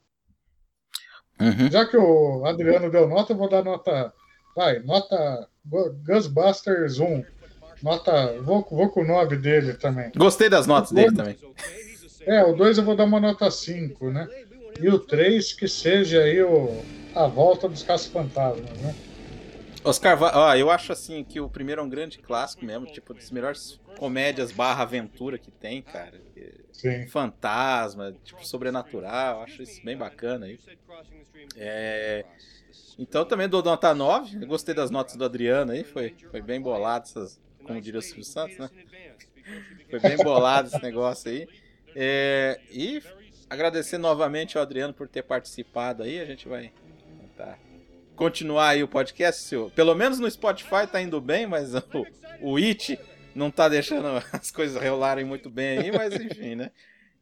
Uhum. Já que o Adriano deu nota, eu vou dar nota. Vai, nota Ghostbusters 1. Nota. Vou, vou com o 9 dele também. Gostei das notas dele também. É, o 2 eu vou dar uma nota 5, né? E o 3 que seja aí o, a volta dos caça-fantasmas, né? Oscar, ó, eu acho assim que o primeiro é um grande clássico mesmo, tipo, das melhores comédias barra aventura que tem, cara. Sim. Fantasma, tipo, sobrenatural, acho isso bem bacana aí. É... Então também dou nota 9, eu gostei das notas do Adriano aí, foi, foi bem bolado essas, como diria o Silvio Santos, né? Foi bem bolado esse negócio aí. É, E agradecer novamente ao Adriano por ter participado aí, a gente vai tentar continuar aí o podcast, seu. Pelo menos no Spotify tá indo bem, mas o, o It não tá deixando as coisas rolarem muito bem aí, mas enfim, né?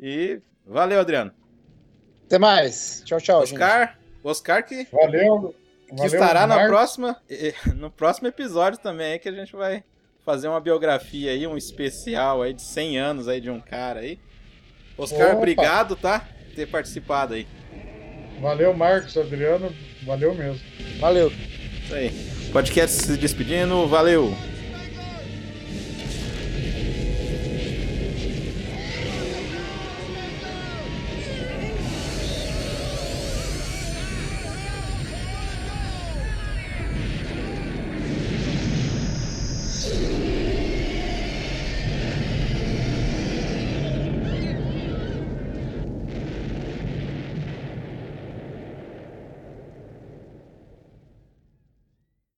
E valeu, Adriano. Até mais. Tchau, tchau, gente. Oscar, Oscar que, Valeu. que valeu, estará na próxima, no próximo episódio também aí que a gente vai fazer uma biografia aí, um especial aí de 100 anos aí de um cara aí. Oscar, Opa. obrigado, tá? Por ter participado aí. Valeu, Marcos, Adriano. Valeu mesmo. Valeu. Isso aí. Podcast se despedindo, valeu.